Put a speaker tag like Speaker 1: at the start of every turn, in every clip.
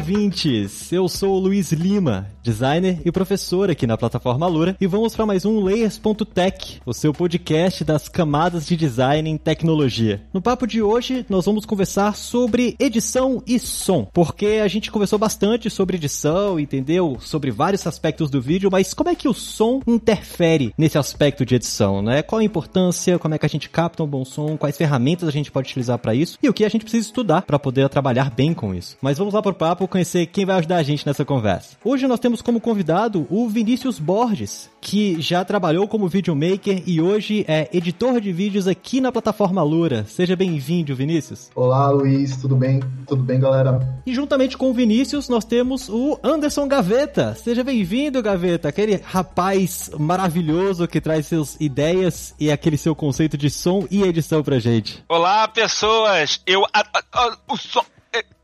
Speaker 1: Ouvintes! Eu sou o Luiz Lima, designer e professor aqui na plataforma Lura, e vamos para mais um Layers.tech, o seu podcast das camadas de design em tecnologia. No papo de hoje, nós vamos conversar sobre edição e som, porque a gente conversou bastante sobre edição, entendeu? Sobre vários aspectos do vídeo, mas como é que o som interfere nesse aspecto de edição, né? Qual a importância, como é que a gente capta um bom som, quais ferramentas a gente pode utilizar para isso e o que a gente precisa estudar para poder trabalhar bem com isso. Mas vamos lá pro papo conhecer quem vai ajudar a gente nessa conversa. Hoje nós temos como convidado o Vinícius Borges, que já trabalhou como videomaker e hoje é editor de vídeos aqui na plataforma Lura. Seja bem-vindo, Vinícius.
Speaker 2: Olá, Luiz, tudo bem? Tudo bem, galera?
Speaker 1: E juntamente com o Vinícius, nós temos o Anderson Gaveta. Seja bem-vindo, Gaveta, aquele rapaz maravilhoso que traz suas ideias e aquele seu conceito de som e edição pra gente.
Speaker 3: Olá, pessoas! Eu. A, a, a, o som.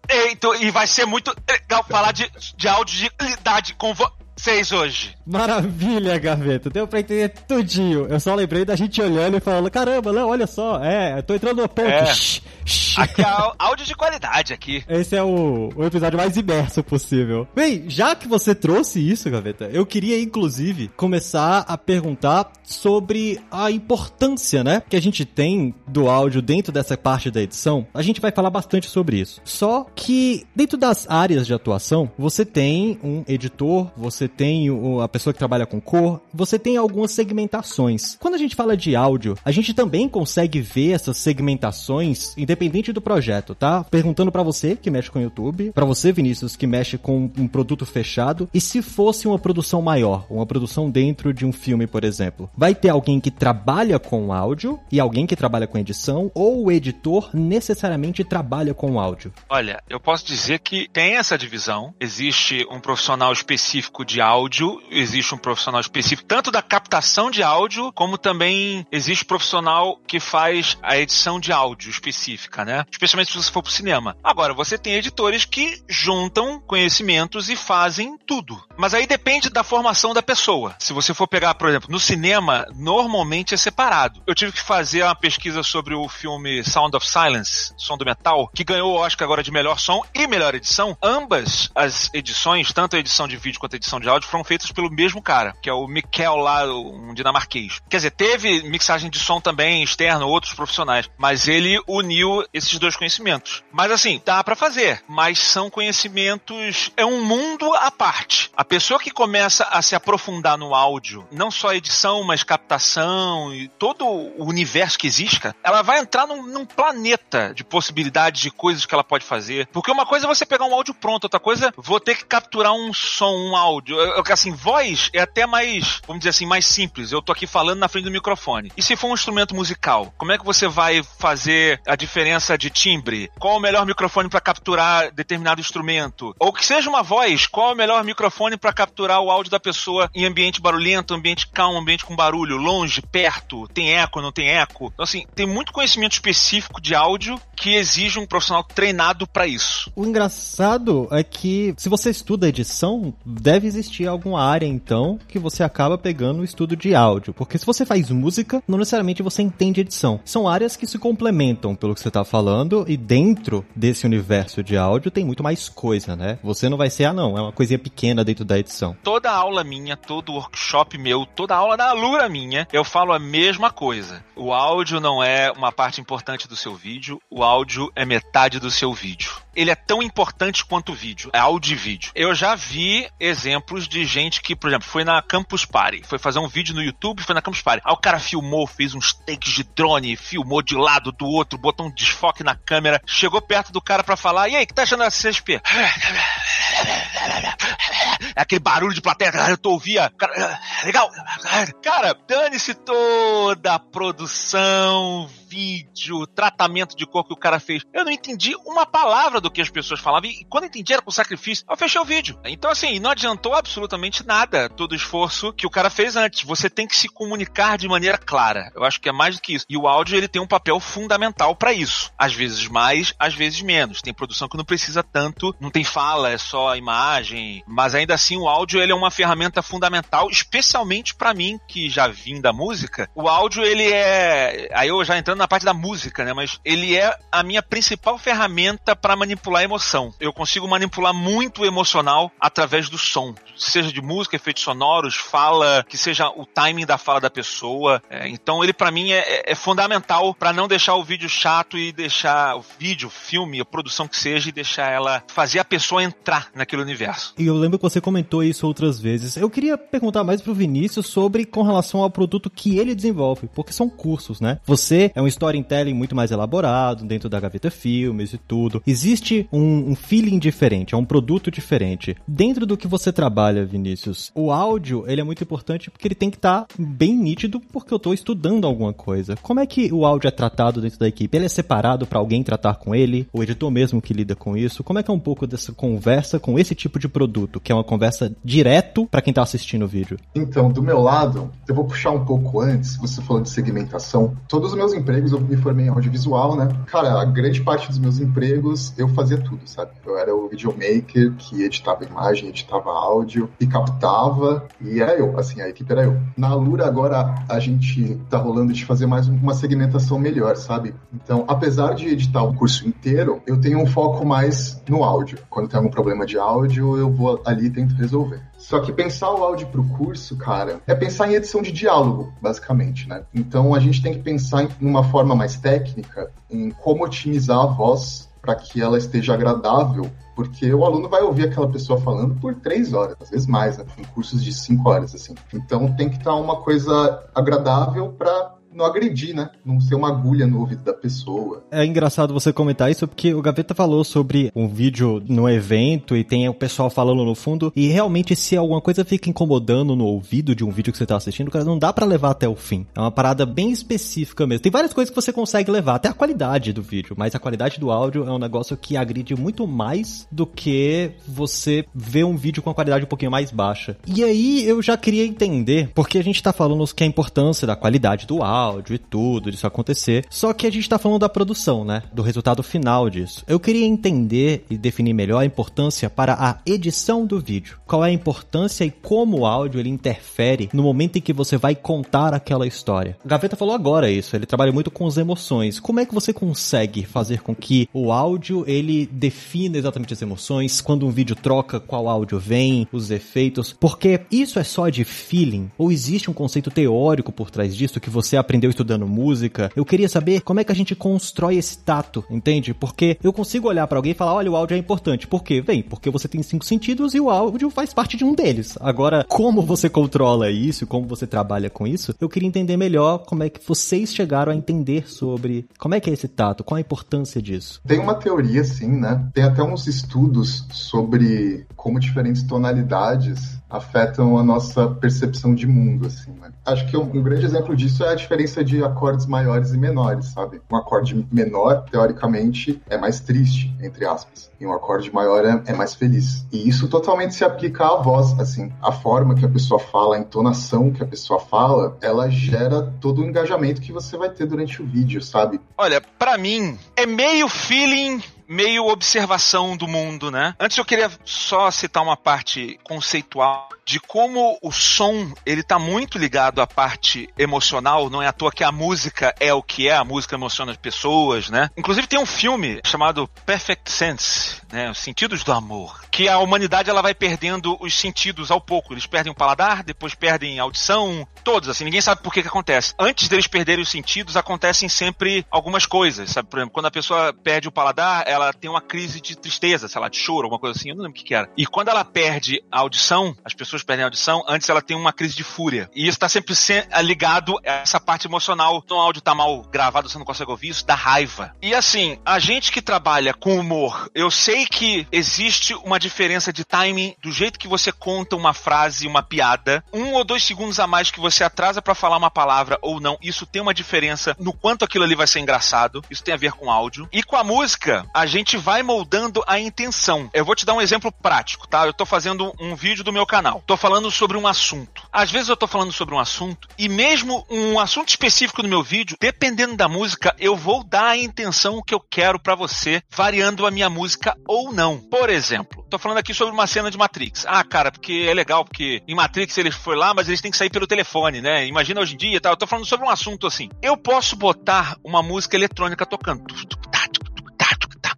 Speaker 3: Eita, e vai ser muito legal falar de, de áudio de qualidade com vocês hoje.
Speaker 1: Maravilha, Gaveta. Deu pra entender tudinho. Eu só lembrei da gente olhando e falando, caramba, não, olha só, é, tô entrando no ponto.
Speaker 3: É. Shhh, shhh. Aqui é áudio de qualidade aqui.
Speaker 1: Esse é o, o episódio mais imerso possível. Bem, já que você trouxe isso, Gaveta, eu queria, inclusive, começar a perguntar sobre a importância, né, que a gente tem do áudio dentro dessa parte da edição. A gente vai falar bastante sobre isso. Só que, dentro das áreas de atuação, você tem um editor, você tem o, a pessoa que trabalha com cor, você tem algumas segmentações. Quando a gente fala de áudio, a gente também consegue ver essas segmentações independente do projeto, tá? Perguntando para você que mexe com YouTube, para você, Vinícius, que mexe com um produto fechado, e se fosse uma produção maior, uma produção dentro de um filme, por exemplo, vai ter alguém que trabalha com áudio e alguém que trabalha com edição, ou o editor necessariamente trabalha com áudio?
Speaker 3: Olha, eu posso dizer que tem essa divisão. Existe um profissional específico de áudio, existe um profissional específico tanto da captação de áudio, como também existe profissional que faz a edição de áudio específica, né? Especialmente se você for pro cinema. Agora, você tem editores que juntam conhecimentos e fazem tudo. Mas aí depende da formação da pessoa. Se você for pegar, por exemplo, no cinema, normalmente é separado. Eu tive que fazer uma pesquisa sobre o filme Sound of Silence, Som do Metal, que ganhou o Oscar agora de melhor som e melhor edição. Ambas as edições, tanto a edição de vídeo quanto a edição de áudio, foram feitas pelo mesmo cara, que é o Mikkel lá, um dinamarquês. Quer dizer, teve mixagem de som também externo, outros profissionais, mas ele uniu esses dois conhecimentos. Mas assim, dá para fazer, mas são conhecimentos, é um mundo à parte. A pessoa que começa a se aprofundar no áudio, não só edição, mas captação e todo o universo que existe, cara, ela vai entrar num, num planeta de possibilidades de coisas que ela pode fazer. Porque uma coisa é você pegar um áudio pronto, outra coisa, vou ter que capturar um som, um áudio. Eu, assim, voz é até mais, vamos dizer assim, mais simples. Eu tô aqui falando na frente do microfone. E se for um instrumento musical, como é que você vai fazer a diferença de timbre? Qual o melhor microfone para capturar determinado instrumento? Ou que seja uma voz, qual o melhor microfone para capturar o áudio da pessoa em ambiente barulhento, ambiente calmo, ambiente com barulho, longe, perto, tem eco, não tem eco? Então assim, tem muito conhecimento específico de áudio que exige um profissional treinado para isso.
Speaker 1: O engraçado é que se você estuda edição, deve existir alguma área então que você acaba pegando o estudo de áudio, porque se você faz música, não necessariamente você entende edição. São áreas que se complementam pelo que você tá falando e dentro desse universo de áudio tem muito mais coisa, né? Você não vai ser, ah não, é uma coisinha pequena dentro da edição.
Speaker 3: Toda aula minha, todo workshop meu, toda aula da Alura minha, eu falo a mesma coisa. O áudio não é uma parte importante do seu vídeo, o áudio é metade do seu vídeo. Ele é tão importante quanto o vídeo, é áudio e vídeo. Eu já vi exemplos de gente que, por exemplo, foi na Campus Party, foi fazer um vídeo no YouTube, foi na Campus Party. Aí o cara filmou, fez uns takes de drone, filmou de lado do outro, botou um desfoque na câmera, chegou perto do cara para falar, e aí, que tá achando da CSP? aquele barulho de plateia, eu tô ouvia, legal, cara, dane-se toda a produção, vídeo, tratamento de cor que o cara fez. Eu não entendi uma palavra do que as pessoas falavam. E quando eu entendi era com sacrifício, eu fechei o vídeo. Então, assim, não adiantou absolutamente nada todo o esforço que o cara fez antes. Você tem que se comunicar de maneira clara. Eu acho que é mais do que isso. E o áudio, ele tem um papel fundamental para isso. Às vezes mais, às vezes menos. Tem produção que não precisa tanto, não tem fala, é só imagem. Mas ainda assim, o áudio, ele é uma ferramenta fundamental, especialmente para mim, que já vim da música. O áudio, ele é. Aí eu já entrando entrando na parte da música, né? Mas ele é a minha principal ferramenta para manipular a emoção. Eu consigo manipular muito o emocional através do som, seja de música, efeitos sonoros, fala, que seja o timing da fala da pessoa. É, então ele para mim é, é, é fundamental para não deixar o vídeo chato e deixar o vídeo, filme, a produção que seja e deixar ela fazer a pessoa entrar naquele universo.
Speaker 1: E eu lembro que você comentou isso outras vezes. Eu queria perguntar mais pro Vinícius sobre com relação ao produto que ele desenvolve, porque são cursos, né? Você é um um storytelling muito mais elaborado dentro da Gaveta Filmes e tudo. Existe um, um feeling diferente, é um produto diferente. Dentro do que você trabalha, Vinícius, o áudio, ele é muito importante porque ele tem que estar tá bem nítido porque eu estou estudando alguma coisa. Como é que o áudio é tratado dentro da equipe? Ele é separado para alguém tratar com ele? O editor mesmo que lida com isso? Como é que é um pouco dessa conversa com esse tipo de produto, que é uma conversa direto para quem está assistindo o vídeo?
Speaker 2: Então, do meu lado, eu vou puxar um pouco antes, você falou de segmentação. Todos os meus empregos empregos eu me formei em audiovisual, né? Cara, a grande parte dos meus empregos eu fazia tudo, sabe? Eu era o videomaker que editava imagem, editava áudio e captava, e era eu, assim, a equipe era eu. Na Lura agora a gente tá rolando de fazer mais uma segmentação melhor, sabe? Então, apesar de editar o curso inteiro, eu tenho um foco mais no áudio. Quando tem algum problema de áudio, eu vou ali e tento resolver. Só que pensar o áudio para o curso, cara, é pensar em edição de diálogo, basicamente, né? Então a gente tem que pensar em uma forma mais técnica em como otimizar a voz para que ela esteja agradável porque o aluno vai ouvir aquela pessoa falando por três horas, às vezes mais, né? em cursos de cinco horas, assim. Então tem que estar uma coisa agradável para não agredir, né? Não ser uma agulha no ouvido da pessoa.
Speaker 1: É engraçado você comentar isso porque o Gaveta falou sobre um vídeo no evento e tem o pessoal falando no fundo e realmente se alguma coisa fica incomodando no ouvido de um vídeo que você tá assistindo, cara, não dá para levar até o fim. É uma parada bem específica mesmo. Tem várias coisas que você consegue levar, até a qualidade do vídeo, mas a qualidade do áudio é um negócio que agride muito mais do que você ver um vídeo com a qualidade um pouquinho mais baixa. E aí eu já queria entender, porque a gente tá falando que a importância da qualidade do áudio áudio e tudo, disso acontecer. Só que a gente tá falando da produção, né? Do resultado final disso. Eu queria entender e definir melhor a importância para a edição do vídeo. Qual é a importância e como o áudio ele interfere no momento em que você vai contar aquela história. Gaveta falou agora isso, ele trabalha muito com as emoções. Como é que você consegue fazer com que o áudio ele defina exatamente as emoções, quando um vídeo troca, qual áudio vem, os efeitos? Porque isso é só de feeling ou existe um conceito teórico por trás disso que você aprendeu estudando música. Eu queria saber como é que a gente constrói esse tato, entende? Porque eu consigo olhar para alguém e falar, olha, o áudio é importante. Por quê? Bem, porque você tem cinco sentidos e o áudio faz parte de um deles. Agora, como você controla isso, como você trabalha com isso, eu queria entender melhor como é que vocês chegaram a entender sobre como é que é esse tato, qual a importância disso.
Speaker 2: Tem uma teoria, sim, né? Tem até uns estudos sobre como diferentes tonalidades afetam a nossa percepção de mundo, assim, né? Acho que um, um, grande exemplo disso é a diferença de acordes maiores e menores, sabe? Um acorde menor, teoricamente, é mais triste, entre aspas, e um acorde maior é, é mais feliz. E isso totalmente se aplica à voz, assim, a forma que a pessoa fala, a entonação que a pessoa fala, ela gera todo o engajamento que você vai ter durante o vídeo, sabe?
Speaker 3: Olha, para mim, é meio feeling meio observação do mundo, né? Antes eu queria só citar uma parte conceitual de como o som ele tá muito ligado à parte emocional, não é à toa que a música é o que é, a música emociona as pessoas, né? Inclusive tem um filme chamado Perfect Sense, né, os sentidos do amor, que a humanidade ela vai perdendo os sentidos ao pouco, eles perdem o paladar, depois perdem a audição, todos assim, ninguém sabe por que que acontece. Antes deles perderem os sentidos, acontecem sempre algumas coisas, sabe? Por exemplo, quando a pessoa perde o paladar, ela tem uma crise de tristeza, sei lá, de choro, alguma coisa assim, eu não lembro o que, que era. E quando ela perde a audição, as pessoas perdem a audição, antes ela tem uma crise de fúria. E isso tá sempre ligado a essa parte emocional. Então o áudio tá mal gravado, você não consegue ouvir isso, dá raiva. E assim, a gente que trabalha com humor, eu sei que existe uma diferença de timing do jeito que você conta uma frase, uma piada, um ou dois segundos a mais que você atrasa para falar uma palavra ou não, isso tem uma diferença no quanto aquilo ali vai ser engraçado. Isso tem a ver com áudio. E com a música, a gente vai moldando a intenção. Eu vou te dar um exemplo prático, tá? Eu tô fazendo um vídeo do meu canal. Tô falando sobre um assunto. Às vezes eu tô falando sobre um assunto e mesmo um assunto específico no meu vídeo, dependendo da música, eu vou dar a intenção que eu quero para você, variando a minha música ou não. Por exemplo, tô falando aqui sobre uma cena de Matrix. Ah, cara, porque é legal, porque em Matrix eles foi lá, mas eles têm que sair pelo telefone, né? Imagina hoje em dia e tal. Eu tô falando sobre um assunto assim. Eu posso botar uma música eletrônica tocando.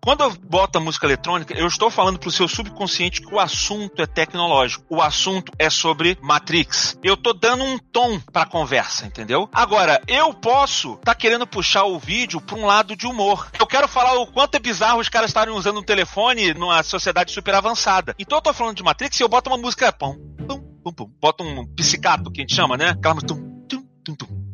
Speaker 3: Quando eu boto a música eletrônica, eu estou falando pro seu subconsciente que o assunto é tecnológico. O assunto é sobre Matrix. Eu tô dando um tom pra conversa, entendeu? Agora, eu posso tá querendo puxar o vídeo pra um lado de humor. Eu quero falar o quanto é bizarro os caras estarem usando um telefone numa sociedade super avançada. Então eu tô falando de Matrix e eu boto uma música. Pum, pum, pum, pum. Boto um psicato, que a gente chama, né? Aquela música. Tum, tum, tum, tum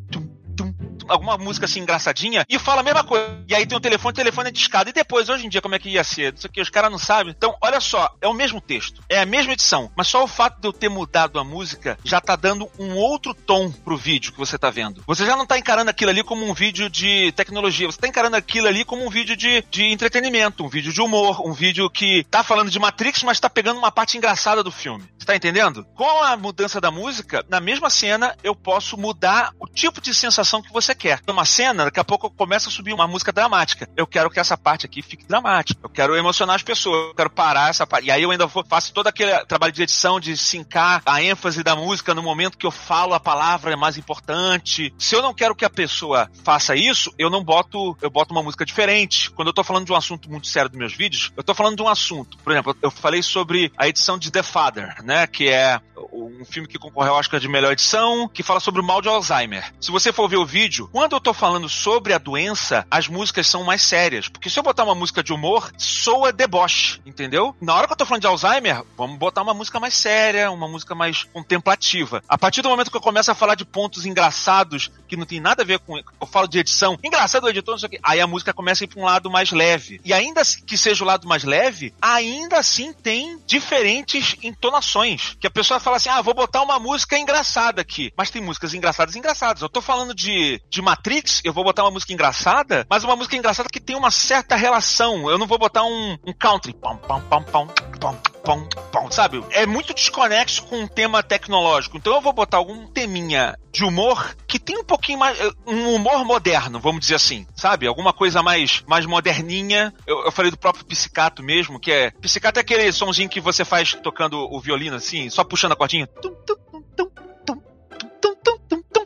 Speaker 3: alguma música assim engraçadinha e fala a mesma coisa. E aí tem o telefone, o telefone é discado. E depois, hoje em dia, como é que ia ser? Isso aqui os caras não sabem. Então, olha só, é o mesmo texto, é a mesma edição, mas só o fato de eu ter mudado a música já tá dando um outro tom pro vídeo que você tá vendo. Você já não tá encarando aquilo ali como um vídeo de tecnologia, você tá encarando aquilo ali como um vídeo de, de entretenimento, um vídeo de humor, um vídeo que tá falando de Matrix, mas tá pegando uma parte engraçada do filme. Você tá entendendo? Com a mudança da música, na mesma cena, eu posso mudar o tipo de sensação que você quer. Numa cena, daqui a pouco começa a subir uma música dramática. Eu quero que essa parte aqui fique dramática. Eu quero emocionar as pessoas. Eu quero parar essa parte. E aí eu ainda faço todo aquele trabalho de edição de sincar a ênfase da música no momento que eu falo a palavra mais importante. Se eu não quero que a pessoa faça isso, eu não boto, eu boto uma música diferente. Quando eu tô falando de um assunto muito sério dos meus vídeos, eu tô falando de um assunto. Por exemplo, eu falei sobre a edição de The Father, né? Que é um filme que concorreu ao Oscar de melhor edição, que fala sobre o mal de Alzheimer. Se você for ver o vídeo, quando eu tô falando sobre a doença, as músicas são mais sérias. Porque se eu botar uma música de humor, soa deboche, entendeu? Na hora que eu tô falando de Alzheimer, vamos botar uma música mais séria, uma música mais contemplativa. A partir do momento que eu começo a falar de pontos engraçados, que não tem nada a ver com. Eu falo de edição, engraçado o editor, não sei o quê. Aí a música começa a ir pra um lado mais leve. E ainda que seja o lado mais leve, ainda assim tem diferentes entonações. Que a pessoa fala assim: ah, vou botar uma música engraçada aqui. Mas tem músicas engraçadas engraçadas. Eu tô falando de, de Matrix eu vou botar uma música engraçada, mas uma música engraçada que tem uma certa relação. Eu não vou botar um, um country. Pom, pom, pom, pom, pom, pom, pom, sabe? É muito desconexo com um tema tecnológico. Então eu vou botar algum teminha de humor que tem um pouquinho mais. Um humor moderno, vamos dizer assim, sabe? Alguma coisa mais, mais moderninha. Eu, eu falei do próprio Psicato mesmo, que é. Psicato é aquele somzinho que você faz tocando o violino assim, só puxando a cordinha. Tum, tum,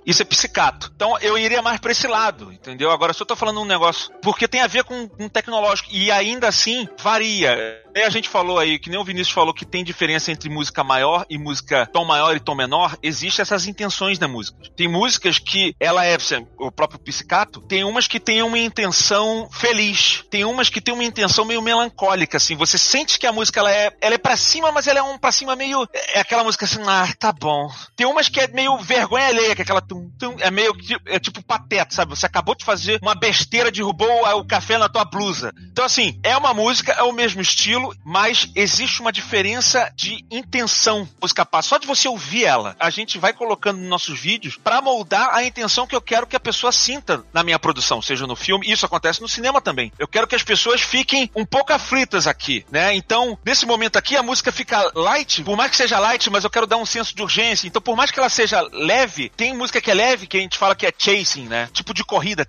Speaker 3: isso é psicato. Então eu iria mais pra esse lado, entendeu? Agora, se eu tô falando um negócio. Porque tem a ver com, com tecnológico. E ainda assim, varia. E a gente falou aí, que nem o Vinícius falou, que tem diferença entre música maior e música tom maior e tom menor. Existem essas intenções da música. Tem músicas que ela é, o próprio psicato, tem umas que tem uma intenção feliz. Tem umas que tem uma intenção meio melancólica, assim. Você sente que a música ela é, ela é pra cima, mas ela é um pra cima meio. É aquela música assim, ah, tá bom. Tem umas que é meio vergonha alheia, que é aquela tum, tum, é meio é tipo pateta, sabe? Você acabou de fazer uma besteira, derrubou o café na tua blusa. Então, assim, é uma música, é o mesmo estilo, mas existe uma diferença de intenção. Música passa. Só de você ouvir ela, a gente vai colocando nos nossos vídeos para moldar a intenção que eu quero que a pessoa sinta na minha produção, seja no filme. Isso acontece no cinema também. Eu quero que as pessoas fiquem um pouco aflitas aqui, né? Então, nesse momento aqui, a música fica light, por mais que seja light, mas eu quero dar um senso de urgência. Então, por mais que ela seja leve, tem música que é leve, que a gente fala que é chasing, né? Tipo de corrida.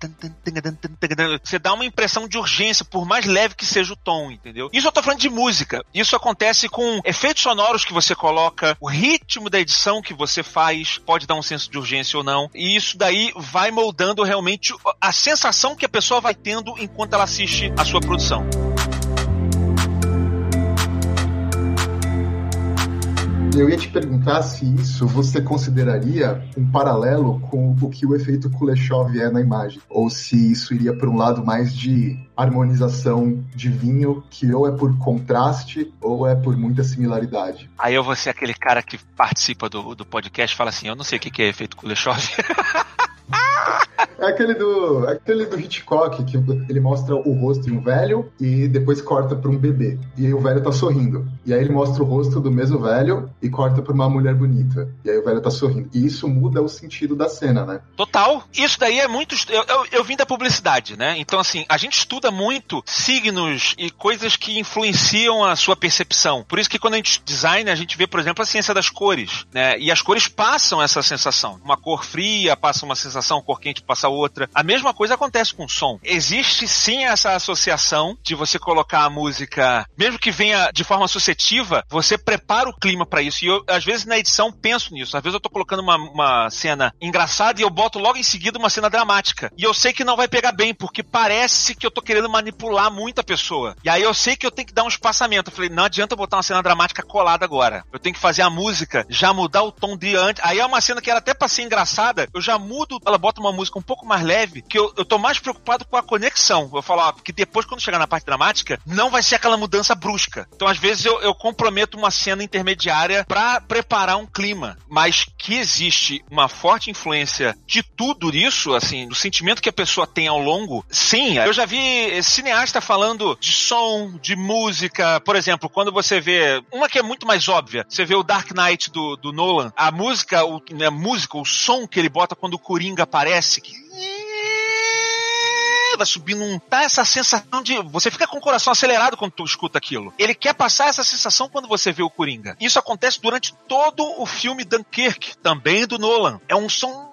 Speaker 3: Você dá uma impressão de urgência, por mais leve que seja o tom, entendeu? Isso eu tô falando de música. Isso acontece com efeitos sonoros que você coloca, o ritmo da edição que você faz, pode dar um senso de urgência ou não. E isso daí vai moldando realmente a sensação que a pessoa vai tendo enquanto ela assiste a sua produção.
Speaker 2: Eu ia te perguntar se isso você consideraria um paralelo com o que o efeito Kuleshov é na imagem, ou se isso iria para um lado mais de harmonização de vinho, que ou é por contraste ou é por muita similaridade.
Speaker 3: Aí eu vou ser aquele cara que participa do, do podcast e fala assim: eu não sei o que é efeito Kuleshov.
Speaker 2: É aquele do, é aquele do Hitchcock, que ele mostra o rosto de um velho e depois corta para um bebê. E aí o velho tá sorrindo. E aí ele mostra o rosto do mesmo velho e corta pra uma mulher bonita. E aí o velho tá sorrindo. E isso muda o sentido da cena, né?
Speaker 3: Total. Isso daí é muito. Eu, eu, eu vim da publicidade, né? Então, assim, a gente estuda muito signos e coisas que influenciam a sua percepção. Por isso que quando a gente designa, a gente vê, por exemplo, a ciência das cores, né? E as cores passam essa sensação. Uma cor fria passa uma sensação, cor quente passa outra. A mesma coisa acontece com o som. Existe sim essa associação de você colocar a música, mesmo que venha de forma associativa, você prepara o clima para isso. E eu, às vezes, na edição, penso nisso. Às vezes eu tô colocando uma, uma cena engraçada e eu boto logo em seguida uma cena dramática. E eu sei que não vai pegar bem, porque parece que eu tô querendo manipular muito a pessoa. E aí eu sei que eu tenho que dar um espaçamento. Eu falei, não adianta botar uma cena dramática colada agora. Eu tenho que fazer a música, já mudar o tom de antes. Aí é uma cena que era até pra ser engraçada, eu já mudo, ela bota uma música um pouco mais leve, que eu, eu tô mais preocupado com a conexão. Eu falo, ó, porque depois, quando chegar na parte dramática, não vai ser aquela mudança brusca. Então, às vezes, eu, eu comprometo uma cena intermediária para preparar um clima. Mas que existe uma forte influência de tudo isso, assim, do sentimento que a pessoa tem ao longo, sim. Eu já vi cineasta falando de som, de música. Por exemplo, quando você vê. Uma que é muito mais óbvia, você vê o Dark Knight do, do Nolan, a música, o, né, música, o som que ele bota quando o Coringa aparece, que vai subindo um. Tá essa sensação de. Você fica com o coração acelerado quando tu escuta aquilo. Ele quer passar essa sensação quando você vê o Coringa. Isso acontece durante todo o filme Dunkirk, também do Nolan. É um som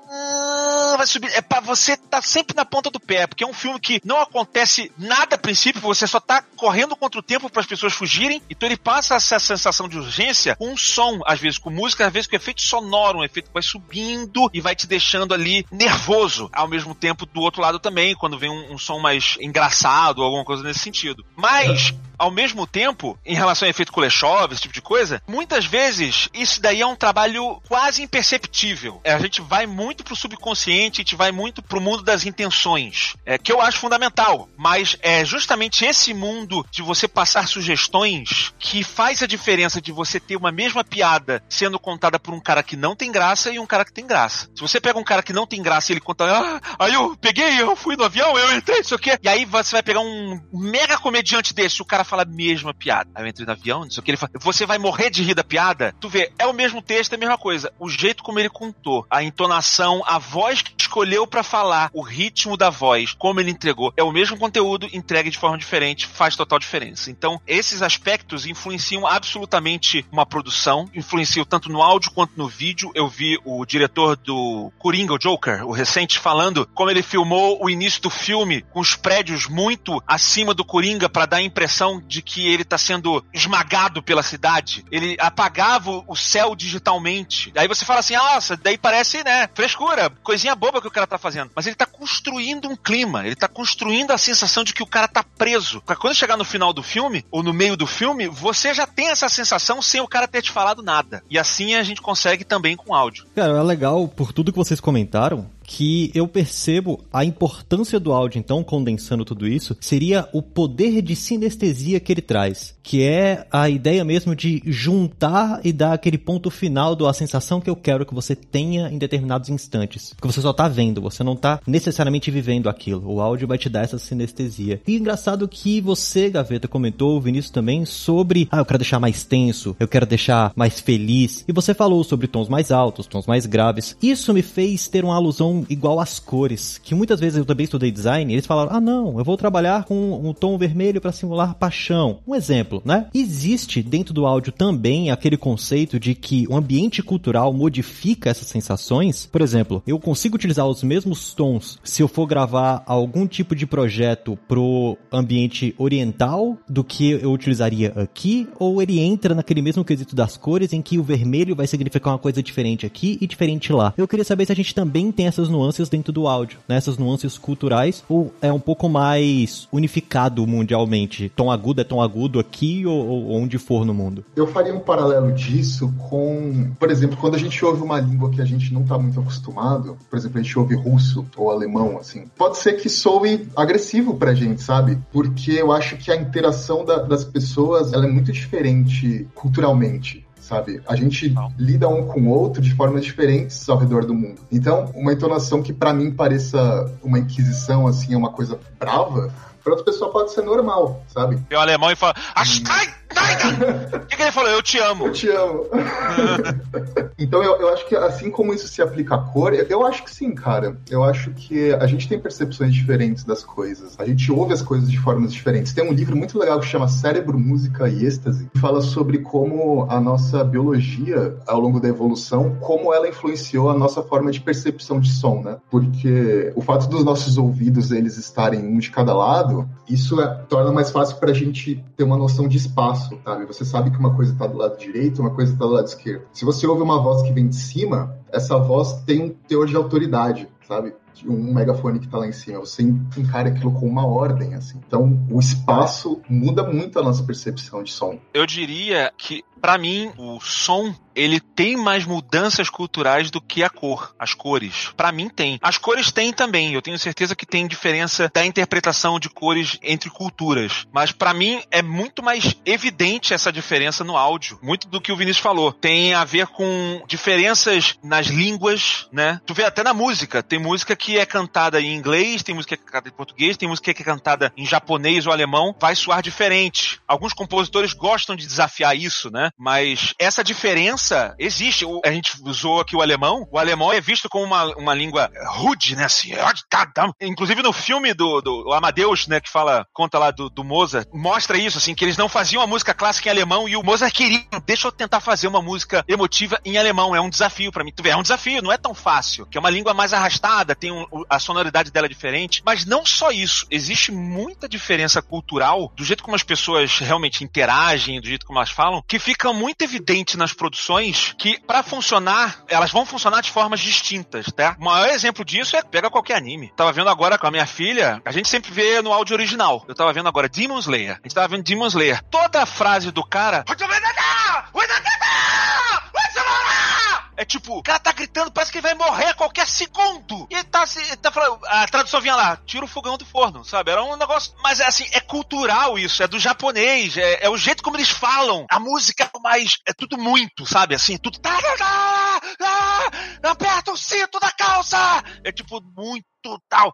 Speaker 3: vai subir. É para você tá sempre na ponta do pé, porque é um filme que não acontece nada a princípio, você só tá correndo contra o tempo para as pessoas fugirem, então ele passa essa sensação de urgência com um som, às vezes com música, às vezes com efeito sonoro, um efeito que vai subindo e vai te deixando ali nervoso, ao mesmo tempo do outro lado também, quando vem um, um som mais engraçado, alguma coisa nesse sentido. Mas ao mesmo tempo, em relação ao efeito Kuleshov, esse tipo de coisa, muitas vezes isso daí é um trabalho quase imperceptível. A gente vai muito pro subconsciente, a gente vai muito pro mundo das intenções, é, que eu acho fundamental. Mas é justamente esse mundo de você passar sugestões que faz a diferença de você ter uma mesma piada sendo contada por um cara que não tem graça e um cara que tem graça. Se você pega um cara que não tem graça e ele conta, ah, aí eu peguei, eu fui no avião, eu entrei, isso aqui. E aí você vai pegar um mega comediante desse, o cara fala a mesma piada. Aí eu entrei no avião, não sei o que, ele fala, você vai morrer de rir da piada? Tu vê, é o mesmo texto, é a mesma coisa. O jeito como ele contou, a entonação, a voz que escolheu para falar, o ritmo da voz, como ele entregou, é o mesmo conteúdo, entregue de forma diferente, faz total diferença. Então, esses aspectos influenciam absolutamente uma produção, influenciam tanto no áudio quanto no vídeo. Eu vi o diretor do Coringa, o Joker, o recente, falando como ele filmou o início do filme com os prédios muito acima do Coringa para dar a impressão de que ele tá sendo esmagado pela cidade. Ele apagava o céu digitalmente. Aí você fala assim, ah, nossa, daí parece, né, frescura, coisinha boba que o cara tá fazendo. Mas ele tá construindo um clima, ele tá construindo a sensação de que o cara tá preso. Pra quando chegar no final do filme, ou no meio do filme, você já tem essa sensação sem o cara ter te falado nada. E assim a gente consegue também com áudio.
Speaker 1: Cara, é legal, por tudo que vocês comentaram, que eu percebo a importância do áudio, então, condensando tudo isso, seria o poder de sinestesia que ele traz, que é a ideia mesmo de juntar e dar aquele ponto final da sensação que eu quero que você tenha em determinados instantes. Que você só tá vendo, você não tá necessariamente vivendo aquilo. O áudio vai te dar essa sinestesia. E engraçado que você, Gaveta, comentou, o Vinícius também, sobre, ah, eu quero deixar mais tenso, eu quero deixar mais feliz. E você falou sobre tons mais altos, tons mais graves. Isso me fez ter uma alusão igual às cores, que muitas vezes eu também estudei design, eles falaram: "Ah, não, eu vou trabalhar com um tom vermelho para simular paixão". Um exemplo, né? Existe dentro do áudio também aquele conceito de que o ambiente cultural modifica essas sensações. Por exemplo, eu consigo utilizar os mesmos tons se eu for gravar algum tipo de projeto pro ambiente oriental do que eu utilizaria aqui, ou ele entra naquele mesmo quesito das cores em que o vermelho vai significar uma coisa diferente aqui e diferente lá. Eu queria saber se a gente também tem essas nuances dentro do áudio, né? Nuances culturais, ou é um pouco mais unificado mundialmente? Tom agudo é tom agudo aqui ou, ou onde for no mundo?
Speaker 2: Eu faria um paralelo disso com, por exemplo, quando a gente ouve uma língua que a gente não está muito acostumado, por exemplo, a gente ouve russo ou alemão, assim, pode ser que soe agressivo pra gente, sabe? Porque eu acho que a interação da, das pessoas ela é muito diferente culturalmente sabe? A gente lida um com o outro de formas diferentes ao redor do mundo. Então, uma entonação que para mim pareça uma inquisição, assim, é uma coisa brava, para outra pessoa pode ser normal, sabe?
Speaker 3: E o alemão e fala, Astai! O que, que, ele falou? Eu te amo.
Speaker 2: Eu te amo. então eu, eu acho que assim como isso se aplica à cor, eu, eu acho que sim, cara. Eu acho que a gente tem percepções diferentes das coisas. A gente ouve as coisas de formas diferentes. Tem um livro muito legal que chama Cérebro, Música e Êxtase, que fala sobre como a nossa biologia, ao longo da evolução, como ela influenciou a nossa forma de percepção de som, né? Porque o fato dos nossos ouvidos eles estarem um de cada lado, isso é, torna mais fácil para a gente ter uma noção de espaço sabe? Você sabe que uma coisa está do lado direito, uma coisa está do lado esquerdo. Se você ouve uma voz que vem de cima, essa voz tem um teor de autoridade, sabe? um megafone que está lá em cima. Você encara aquilo com uma ordem, assim. Então, o espaço muda muito a nossa percepção de som.
Speaker 3: Eu diria que, para mim, o som ele tem mais mudanças culturais do que a cor, as cores. Para mim tem. As cores têm também. Eu tenho certeza que tem diferença da interpretação de cores entre culturas. Mas para mim é muito mais evidente essa diferença no áudio. Muito do que o Vinícius falou. Tem a ver com diferenças nas línguas, né? Tu vê até na música. Tem música que é cantada em inglês, tem música que é cantada em português, tem música que é cantada em japonês ou alemão. Vai soar diferente. Alguns compositores gostam de desafiar isso, né? Mas essa diferença existe. O, a gente usou aqui o alemão. O alemão é visto como uma, uma língua rude, né? Assim, inclusive no filme do, do Amadeus, né? Que fala, conta lá do, do Mozart, mostra isso, assim, que eles não faziam a música clássica em alemão e o Mozart queria, deixa eu tentar fazer uma música emotiva em alemão. É um desafio para mim. Tu vê, é um desafio, não é tão fácil. Que é uma língua mais arrastada, tem um, a sonoridade dela é diferente. Mas não só isso. Existe muita diferença cultural do jeito como as pessoas realmente interagem, do jeito como elas falam, que fica muito evidente nas produções que, para funcionar, elas vão funcionar de formas distintas, tá? O maior exemplo disso é pega qualquer anime. Tava vendo agora com a minha filha, a gente sempre vê no áudio original. Eu tava vendo agora Demon Slayer. A gente tava vendo Demon Slayer. Toda a frase do cara. É tipo, o cara tá gritando, parece que ele vai morrer a qualquer segundo. E ele tá, ele tá falando, a tradução vinha lá, tira o fogão do forno, sabe? Era um negócio, mas é assim, é cultural isso, é do japonês, é, é o jeito como eles falam. A música é mais, é tudo muito, sabe? Assim, tudo. Tá, aperta o cinto da calça! É tipo, muito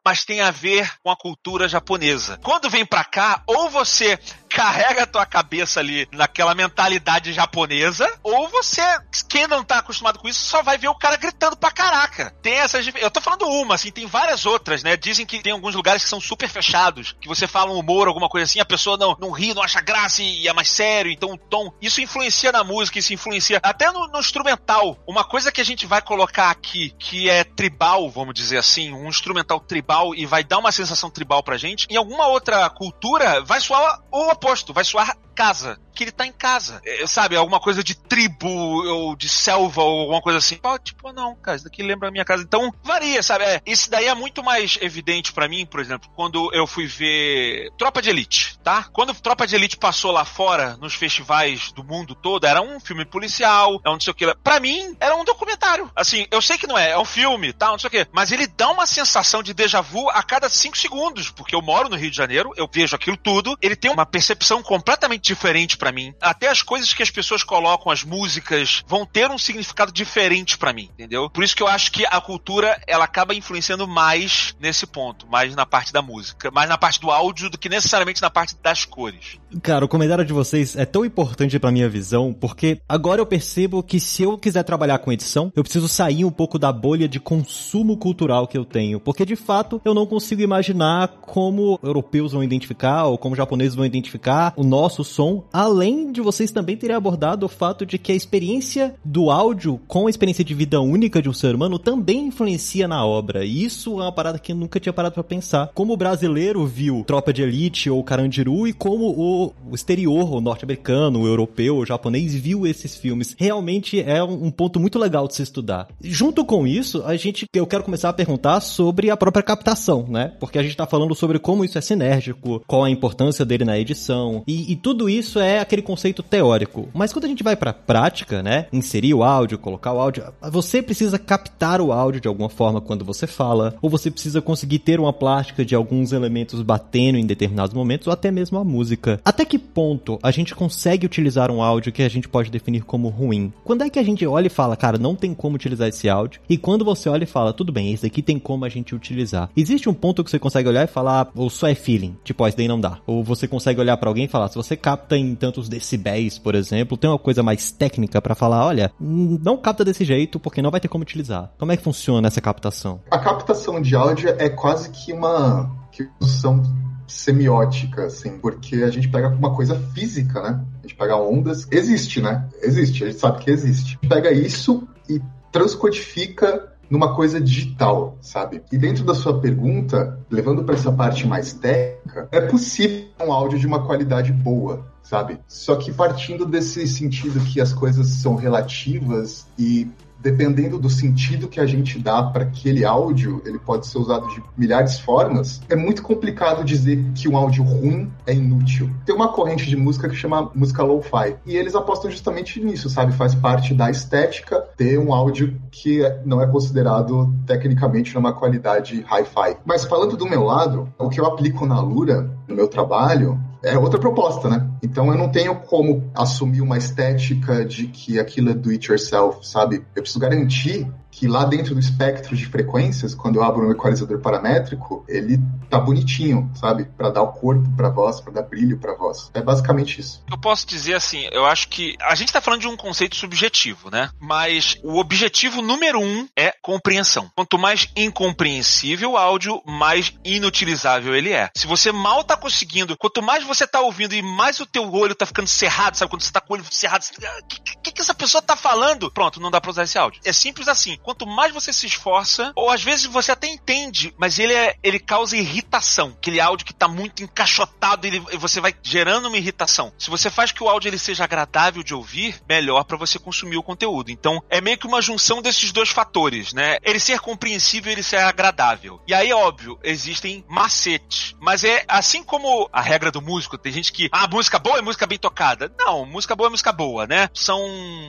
Speaker 3: mas tem a ver com a cultura japonesa. Quando vem pra cá, ou você carrega a tua cabeça ali naquela mentalidade japonesa, ou você, quem não tá acostumado com isso, só vai ver o cara gritando pra caraca. Tem essas. Eu tô falando uma, assim, tem várias outras, né? Dizem que tem alguns lugares que são super fechados, que você fala um humor, alguma coisa assim, a pessoa não, não ri, não acha graça e é mais sério, então o tom. Isso influencia na música, isso influencia até no, no instrumental. Uma coisa que a gente vai colocar aqui, que é tribal, vamos dizer assim, um instrumental tribal e vai dar uma sensação tribal pra gente, em alguma outra cultura vai soar o oposto, vai soar casa, que ele tá em casa. É, sabe, alguma coisa de tribo ou de selva ou alguma coisa assim. Tipo, não, cara, isso daqui lembra a minha casa. Então, varia, sabe? É, isso daí é muito mais evidente para mim, por exemplo, quando eu fui ver Tropa de Elite, tá? Quando Tropa de Elite passou lá fora, nos festivais do mundo todo, era um filme policial, é um não sei o que. Pra mim, era um documentário. Assim, eu sei que não é, é um filme, tá? Não sei o que. Mas ele dá uma sensação de déjà vu a cada cinco segundos, porque eu moro no Rio de Janeiro, eu vejo aquilo tudo, ele tem uma percepção completamente diferente para mim. Até as coisas que as pessoas colocam, as músicas, vão ter um significado diferente para mim, entendeu? Por isso que eu acho que a cultura, ela acaba influenciando mais nesse ponto, mais na parte da música, mais na parte do áudio do que necessariamente na parte das cores.
Speaker 1: Cara, o comentário de vocês é tão importante pra minha visão, porque agora eu percebo que se eu quiser trabalhar com edição, eu preciso sair um pouco da bolha de consumo cultural que eu tenho, porque de fato eu não consigo imaginar como europeus vão identificar ou como japoneses vão identificar o nosso som, além de vocês também terem abordado o fato de que a experiência do áudio com a experiência de vida única de um ser humano também influencia na obra. E isso é uma parada que eu nunca tinha parado para pensar. Como o brasileiro viu Tropa de Elite ou Carandiru e como o, o exterior, o norte-americano, o europeu, o japonês viu esses filmes. Realmente é um, um ponto muito legal de se estudar. Junto com isso, a gente eu quero começar a perguntar sobre a própria captação, né? Porque a gente tá falando sobre como isso é sinérgico, qual a importância dele na edição, e, e tudo isso é aquele conceito teórico. Mas quando a gente vai pra prática, né? Inserir o áudio, colocar o áudio, você precisa captar o áudio de alguma forma quando você fala, ou você precisa conseguir ter uma plástica de alguns elementos batendo em determinados momentos, ou até mesmo a música. Até que ponto a gente consegue utilizar um áudio que a gente pode definir como ruim? Quando é que a gente olha e fala, cara, não tem como utilizar esse áudio? E quando você olha e fala, tudo bem, esse aqui tem como a gente utilizar. Existe um ponto que você consegue olhar e falar, ou só é feeling, tipo, ó, esse daí não dá. Ou você consegue olhar para alguém e falar, se você capta em tantos decibéis, por exemplo, tem uma coisa mais técnica para falar, olha, não capta desse jeito porque não vai ter como utilizar. Como é que funciona essa captação?
Speaker 2: A captação de áudio é quase que uma que são semiótica, assim, porque a gente pega uma coisa física, né? A gente pega ondas, existe, né? Existe, a gente sabe que existe. Pega isso e transcodifica numa coisa digital, sabe? E dentro da sua pergunta, levando para essa parte mais técnica, é possível um áudio de uma qualidade boa, sabe? Só que partindo desse sentido que as coisas são relativas e dependendo do sentido que a gente dá para aquele áudio, ele pode ser usado de milhares de formas. É muito complicado dizer que um áudio ruim é inútil. Tem uma corrente de música que chama música lo-fi e eles apostam justamente nisso, sabe? Faz parte da estética ter um áudio que não é considerado tecnicamente numa qualidade hi-fi. Mas falando do meu lado, o que eu aplico na Lura, no meu trabalho, é outra proposta, né? Então eu não tenho como assumir uma estética de que aquilo é do it yourself, sabe? Eu preciso garantir que lá dentro do espectro de frequências, quando eu abro um equalizador paramétrico, ele tá bonitinho, sabe? Para dar o corpo para voz, para dar brilho para voz. É basicamente isso.
Speaker 3: Eu posso dizer assim, eu acho que a gente tá falando de um conceito subjetivo, né? Mas o objetivo número um é compreensão. Quanto mais incompreensível o áudio, mais inutilizável ele é. Se você mal tá conseguindo, quanto mais você tá ouvindo e mais o teu olho tá ficando cerrado, sabe? Quando você tá com o olho cerrado, o ah, que, que, que essa pessoa tá falando? Pronto, não dá pra usar esse áudio. É simples assim quanto mais você se esforça, ou às vezes você até entende, mas ele, é, ele causa irritação. Aquele áudio que tá muito encaixotado, ele, você vai gerando uma irritação. Se você faz que o áudio ele seja agradável de ouvir, melhor para você consumir o conteúdo. Então, é meio que uma junção desses dois fatores, né? Ele ser compreensível e ele ser agradável. E aí, óbvio, existem macetes. Mas é assim como a regra do músico, tem gente que, ah, música boa é música bem tocada. Não, música boa é música boa, né? São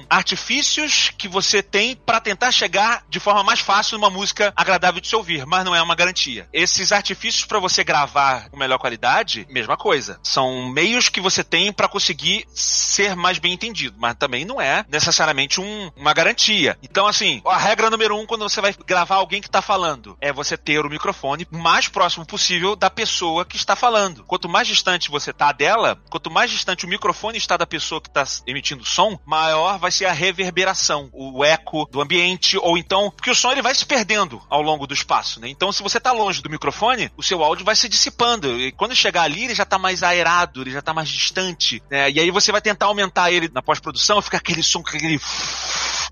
Speaker 3: artifícios que você tem para tentar chegar chegar de forma mais fácil numa música agradável de se ouvir, mas não é uma garantia. Esses artifícios para você gravar com melhor qualidade, mesma coisa. São meios que você tem para conseguir ser mais bem entendido, mas também não é necessariamente um, uma garantia. Então, assim, a regra número um quando você vai gravar alguém que tá falando é você ter o microfone mais próximo possível da pessoa que está falando. Quanto mais distante você tá dela, quanto mais distante o microfone está da pessoa que está emitindo som, maior vai ser a reverberação, o eco do ambiente ou então, porque o som ele vai se perdendo ao longo do espaço, né? Então, se você tá longe do microfone, o seu áudio vai se dissipando. E quando chegar ali, ele já tá mais aerado, ele já tá mais distante, né? E aí você vai tentar aumentar ele na pós-produção, fica aquele som, aquele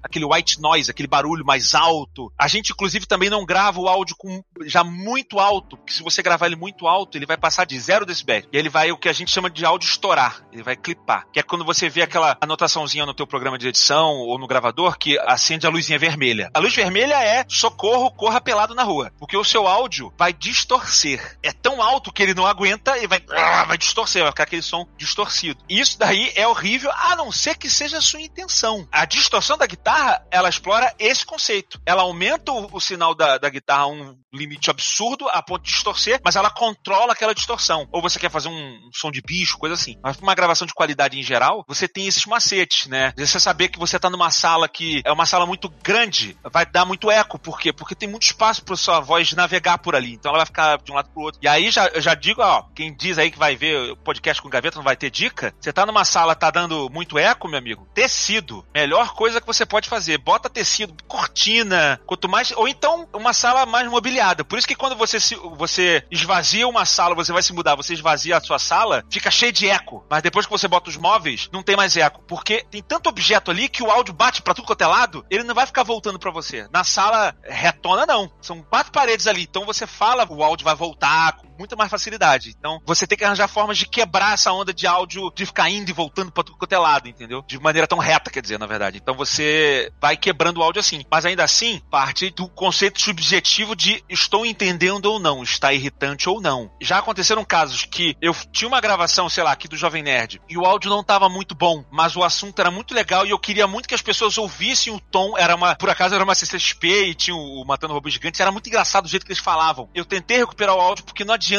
Speaker 3: aquele white noise, aquele barulho mais alto. A gente, inclusive, também não grava o áudio com já muito alto, porque se você gravar ele muito alto, ele vai passar de zero decibéis. E ele vai o que a gente chama de áudio estourar. Ele vai clipar. Que é quando você vê aquela anotaçãozinha no teu programa de edição ou no gravador que acende a luzinha vermelha. A luz vermelha é socorro, corra pelado na rua. Porque o seu áudio vai distorcer. É tão alto que ele não aguenta e vai, ah, vai distorcer, vai ficar aquele som distorcido. Isso daí é horrível, a não ser que seja a sua intenção. A distorção da guitarra guitarra, ela explora esse conceito. Ela aumenta o, o sinal da, da, guitarra a um limite absurdo a ponto de distorcer, mas ela controla aquela distorção. Ou você quer fazer um, um som de bicho, coisa assim. Mas uma gravação de qualidade em geral, você tem esses macetes, né? Você saber que você tá numa sala que é uma sala muito grande, vai dar muito eco. Por quê? Porque tem muito espaço para sua voz navegar por ali. Então ela vai ficar de um lado pro outro. E aí já, já digo, ó, quem diz aí que vai ver o podcast com gaveta não vai ter dica. Você tá numa sala, tá dando muito eco, meu amigo. Tecido. Melhor coisa que você pode pode fazer. Bota tecido, cortina, quanto mais. Ou então uma sala mais mobiliada. Por isso que quando você, se, você esvazia uma sala, você vai se mudar, você esvazia a sua sala, fica cheio de eco. Mas depois que você bota os móveis, não tem mais eco. Porque tem tanto objeto ali que o áudio bate pra tudo quanto é lado, ele não vai ficar voltando para você. Na sala retona, não. São quatro paredes ali. Então você fala, o áudio vai voltar muita mais facilidade. Então você tem que arranjar formas de quebrar essa onda de áudio de ficar indo e voltando pra tudo quanto é lado, entendeu? De maneira tão reta, quer dizer, na verdade. Então você vai quebrando o áudio assim. Mas ainda assim, parte do conceito subjetivo de estou entendendo ou não, está irritante ou não. Já aconteceram casos que eu tinha uma gravação, sei lá, aqui do Jovem Nerd, e o áudio não estava muito bom, mas o assunto era muito legal e eu queria muito que as pessoas ouvissem o tom. Era uma, por acaso era uma CCXP e tinha o Matando Robôs Gigantes, era muito engraçado o jeito que eles falavam. Eu tentei recuperar o áudio porque não adianta.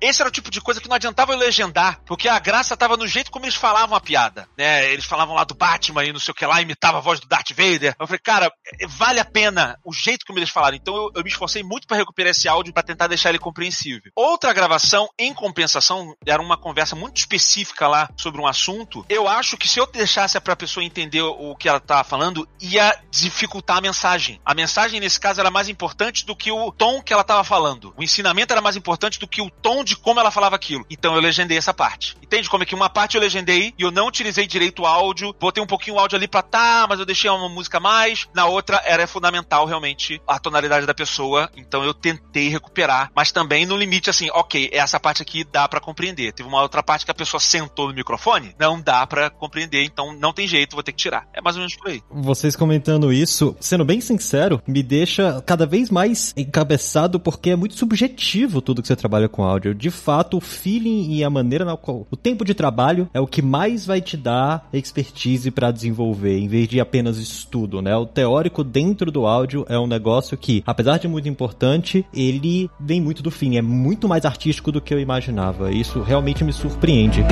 Speaker 3: Esse era o tipo de coisa que não adiantava eu legendar, porque a graça tava no jeito como eles falavam a piada, né? Eles falavam lá do Batman e não sei o que lá, imitava a voz do Darth Vader. Eu falei, cara, vale a pena o jeito como eles falaram. Então eu, eu me esforcei muito para recuperar esse áudio para tentar deixar ele compreensível. Outra gravação, em compensação, era uma conversa muito específica lá sobre um assunto. Eu acho que se eu deixasse pra pessoa entender o que ela tava falando, ia dificultar a mensagem. A mensagem, nesse caso, era mais importante do que o tom que ela tava falando. O ensinamento era mais importante do que o tom de como ela falava aquilo. Então eu legendei essa parte. Entende como é que uma parte eu legendei e eu não utilizei direito o áudio, botei um pouquinho o áudio ali pra tá, mas eu deixei uma música a mais. Na outra era fundamental realmente a tonalidade da pessoa, então eu tentei recuperar, mas também no limite assim, ok, essa parte aqui dá para compreender. Teve uma outra parte que a pessoa sentou no microfone, não dá para compreender, então não tem jeito, vou ter que tirar. É mais ou menos por aí.
Speaker 1: Vocês comentando isso, sendo bem sincero, me deixa cada vez mais encabeçado porque é muito subjetivo tudo que você trabalha com áudio. De fato, o feeling e a maneira na qual o tempo de trabalho é o que mais vai te dar expertise para desenvolver, em vez de apenas estudo, né? O teórico dentro do áudio é um negócio que, apesar de muito importante, ele vem muito do fim, é muito mais artístico do que eu imaginava. Isso realmente me surpreende.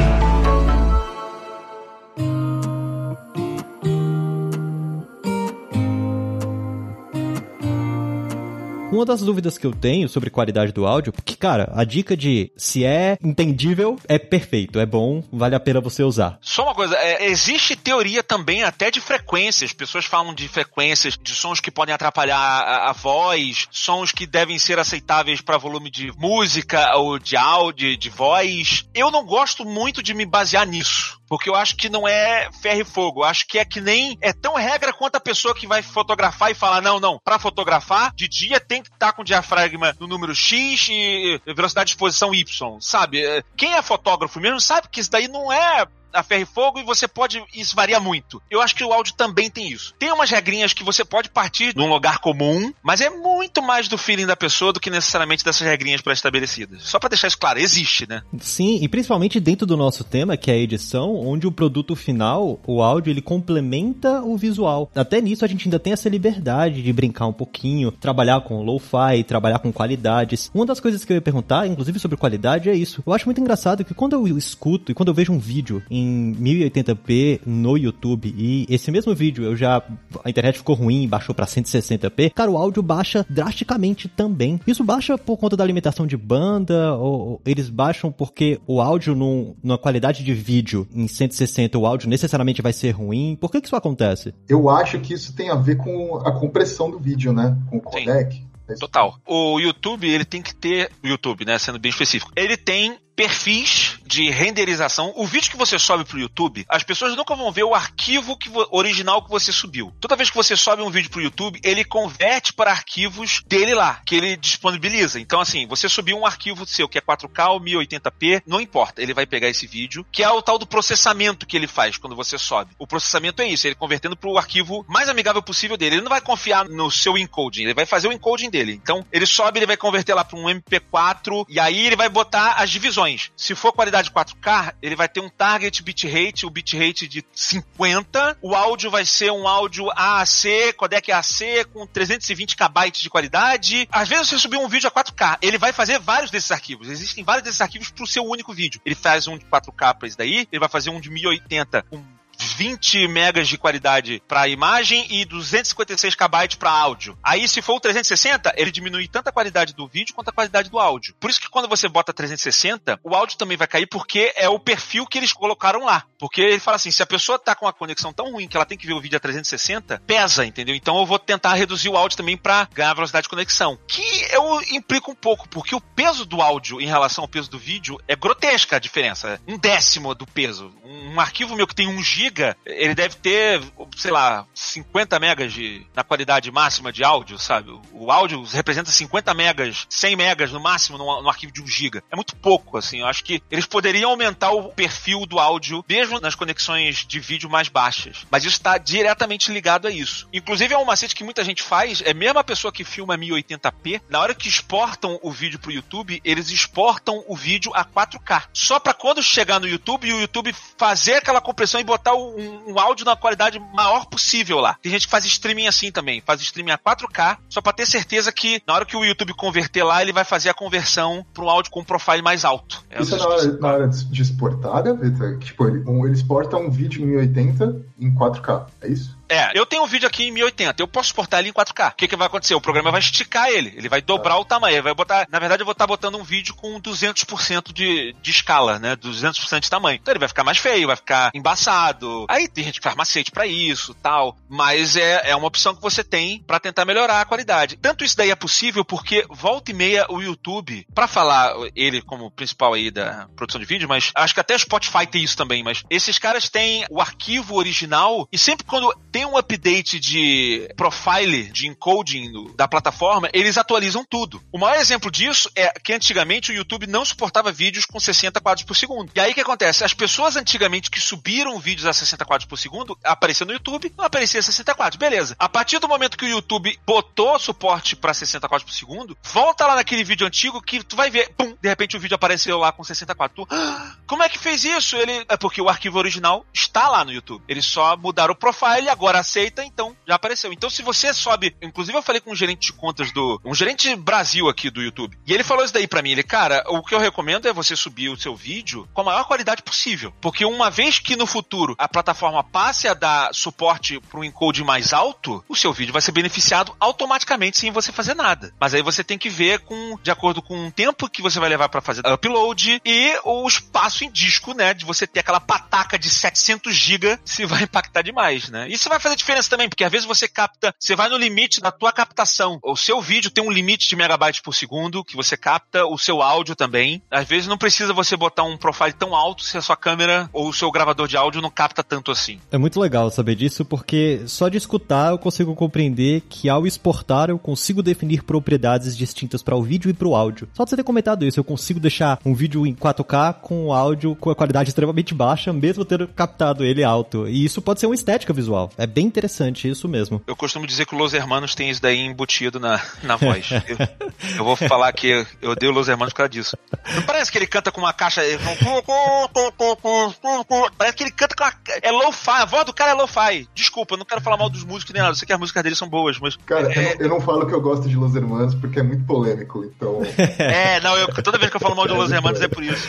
Speaker 1: Uma das dúvidas que eu tenho sobre qualidade do áudio, porque, cara, a dica de se é entendível, é perfeito, é bom, vale a pena você usar.
Speaker 3: Só uma coisa, é, existe teoria também até de frequências. Pessoas falam de frequências, de sons que podem atrapalhar a, a voz, sons que devem ser aceitáveis para volume de música ou de áudio, de voz. Eu não gosto muito de me basear nisso. Porque eu acho que não é ferro e fogo. Eu acho que é que nem. É tão regra quanto a pessoa que vai fotografar e falar: não, não, para fotografar, de dia tem que estar tá com diafragma no número X e velocidade de exposição Y. Sabe? Quem é fotógrafo mesmo sabe que isso daí não é a ferro e fogo e você pode. Isso varia muito. Eu acho que o áudio também tem isso. Tem umas regrinhas que você pode partir num lugar comum, mas é muito mais do feeling da pessoa do que necessariamente dessas regrinhas pré-estabelecidas. Só para deixar isso claro, existe, né?
Speaker 1: Sim, e principalmente dentro do nosso tema, que é a edição, onde o produto final, o áudio, ele complementa o visual. Até nisso a gente ainda tem essa liberdade de brincar um pouquinho, trabalhar com lo-fi, trabalhar com qualidades. Uma das coisas que eu ia perguntar, inclusive sobre qualidade, é isso. Eu acho muito engraçado que quando eu escuto e quando eu vejo um vídeo em em 1080p no YouTube e esse mesmo vídeo eu já a internet ficou ruim, baixou para 160p, cara, o áudio baixa drasticamente também. Isso baixa por conta da limitação de banda ou, ou eles baixam porque o áudio num, numa qualidade de vídeo em 160 o áudio necessariamente vai ser ruim? Por que que isso acontece?
Speaker 2: Eu acho que isso tem a ver com a compressão do vídeo, né? Com o codec. Sim.
Speaker 3: Total. O YouTube, ele tem que ter. O YouTube, né? Sendo bem específico. Ele tem perfis de renderização. O vídeo que você sobe pro YouTube, as pessoas nunca vão ver o arquivo que original que você subiu. Toda vez que você sobe um vídeo pro YouTube, ele converte para arquivos dele lá, que ele disponibiliza. Então, assim, você subiu um arquivo seu que é 4K ou 1080p, não importa, ele vai pegar esse vídeo, que é o tal do processamento que ele faz quando você sobe. O processamento é isso, ele convertendo pro arquivo mais amigável possível dele. Ele não vai confiar no seu encoding, ele vai fazer o encoding dele. Então, ele sobe, ele vai converter lá para um MP4 e aí ele vai botar as divisões se for qualidade 4K, ele vai ter um target bitrate, o bitrate de 50. O áudio vai ser um áudio AAC, codec AAC com 320 KB de qualidade. Às vezes você subir um vídeo a 4K, ele vai fazer vários desses arquivos. Existem vários desses arquivos para o seu único vídeo. Ele faz um de 4K para esse daí, ele vai fazer um de 1080 com 20 megas de qualidade para imagem e 256 KB para áudio. Aí, se for o 360, ele diminui tanto a qualidade do vídeo quanto a qualidade do áudio. Por isso que quando você bota 360, o áudio também vai cair porque é o perfil que eles colocaram lá. Porque ele fala assim, se a pessoa tá com a conexão tão ruim que ela tem que ver o vídeo a 360, pesa, entendeu? Então eu vou tentar reduzir o áudio também para ganhar velocidade de conexão. Que eu implico um pouco, porque o peso do áudio em relação ao peso do vídeo é grotesca a diferença. Um décimo do peso. Um arquivo meu que tem 1 GB, ele deve ter, sei lá, 50 megas de, na qualidade máxima de áudio, sabe? O áudio representa 50 megas, 100 megas no máximo no, arquivo de 1 GB. É muito pouco, assim. Eu acho que eles poderiam aumentar o perfil do áudio, mesmo nas conexões de vídeo mais baixas. Mas isso está diretamente ligado a isso. Inclusive, é um macete que muita gente faz, é mesmo a pessoa que filma 1080p, na hora que exportam o vídeo pro YouTube, eles exportam o vídeo a 4K. Só para quando chegar no YouTube, o YouTube fazer aquela compressão e botar um, um, áudio na qualidade maior possível lá. Tem gente que faz streaming assim também, faz streaming a 4K, só para ter certeza que na hora que o YouTube converter lá, ele vai fazer a conversão para um áudio com um profile mais alto.
Speaker 2: É Isso é na hora, na hora, de exportar, Gaveta? Tipo, ele, um, ele exporta um vídeo em 1080 em 4K, é isso?
Speaker 3: É, eu tenho um vídeo aqui em 1080, eu posso exportar ele em 4K. O que, que vai acontecer? O programa vai esticar ele, ele vai dobrar ah. o tamanho, ele vai botar, na verdade eu vou estar botando um vídeo com 200% de, de escala, né, 200% de tamanho. Então ele vai ficar mais feio, vai ficar embaçado. Aí tem gente que faz macete para isso, tal, mas é, é uma opção que você tem para tentar melhorar a qualidade. Tanto isso daí é possível porque volta e meia o YouTube, para falar ele como principal aí da produção de vídeo, mas acho que até o Spotify tem isso também, mas esses caras têm o arquivo original e sempre quando tem um update de profile, de encoding da plataforma, eles atualizam tudo. O maior exemplo disso é que antigamente o YouTube não suportava vídeos com 60 quadros por segundo. E aí o que acontece? As pessoas antigamente que subiram vídeos a 60 quadros por segundo, aparecia no YouTube, não aparecia 60 quadros. Beleza. A partir do momento que o YouTube botou suporte para 60 quadros por segundo, volta lá naquele vídeo antigo que tu vai ver, pum, de repente o vídeo apareceu lá com 60 quadros. Tu, ah, como é que fez isso? Ele é porque o arquivo original está lá no YouTube. Eles só mudaram o profile agora agora aceita, então já apareceu. Então, se você sobe, inclusive eu falei com um gerente de contas do. um gerente Brasil aqui do YouTube. E ele falou isso daí para mim. Ele, cara, o que eu recomendo é você subir o seu vídeo com a maior qualidade possível. Porque uma vez que no futuro a plataforma passe a dar suporte para um encode mais alto, o seu vídeo vai ser beneficiado automaticamente sem você fazer nada. Mas aí você tem que ver com, de acordo com o tempo que você vai levar para fazer upload e o espaço em disco, né? De você ter aquela pataca de 700 GB, se vai impactar demais, né? Isso vai vai fazer diferença também, porque às vezes você capta, você vai no limite da tua captação. O seu vídeo tem um limite de megabytes por segundo que você capta, o seu áudio também. Às vezes não precisa você botar um profile tão alto se a sua câmera ou o seu gravador de áudio não capta tanto assim.
Speaker 1: É muito legal saber disso, porque só de escutar eu consigo compreender que ao exportar eu consigo definir propriedades distintas para o vídeo e para o áudio. Só de você ter comentado isso, eu consigo deixar um vídeo em 4K com o áudio com a qualidade extremamente baixa, mesmo tendo captado ele alto. E isso pode ser uma estética visual. É bem interessante isso mesmo.
Speaker 3: Eu costumo dizer que o Los Hermanos tem isso daí embutido na, na voz. eu, eu, vou falar que eu odeio Los Hermanos por causa disso. Não parece que ele canta com uma caixa. Parece que ele canta com uma. É low-fi. A voz do cara é low-fi. Desculpa, eu não quero falar mal dos músicos nem nada. Eu sei que as músicas deles são boas, mas.
Speaker 2: Cara, é... eu, não, eu, não, falo que eu gosto de Los Hermanos porque é muito polêmico, então.
Speaker 3: É, não, eu, toda vez que eu falo mal de Los Hermanos é por isso.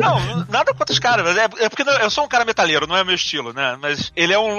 Speaker 3: Não, nada contra os caras, é, é porque eu sou um cara metaleiro, não é meu estilo, né? Mas ele é um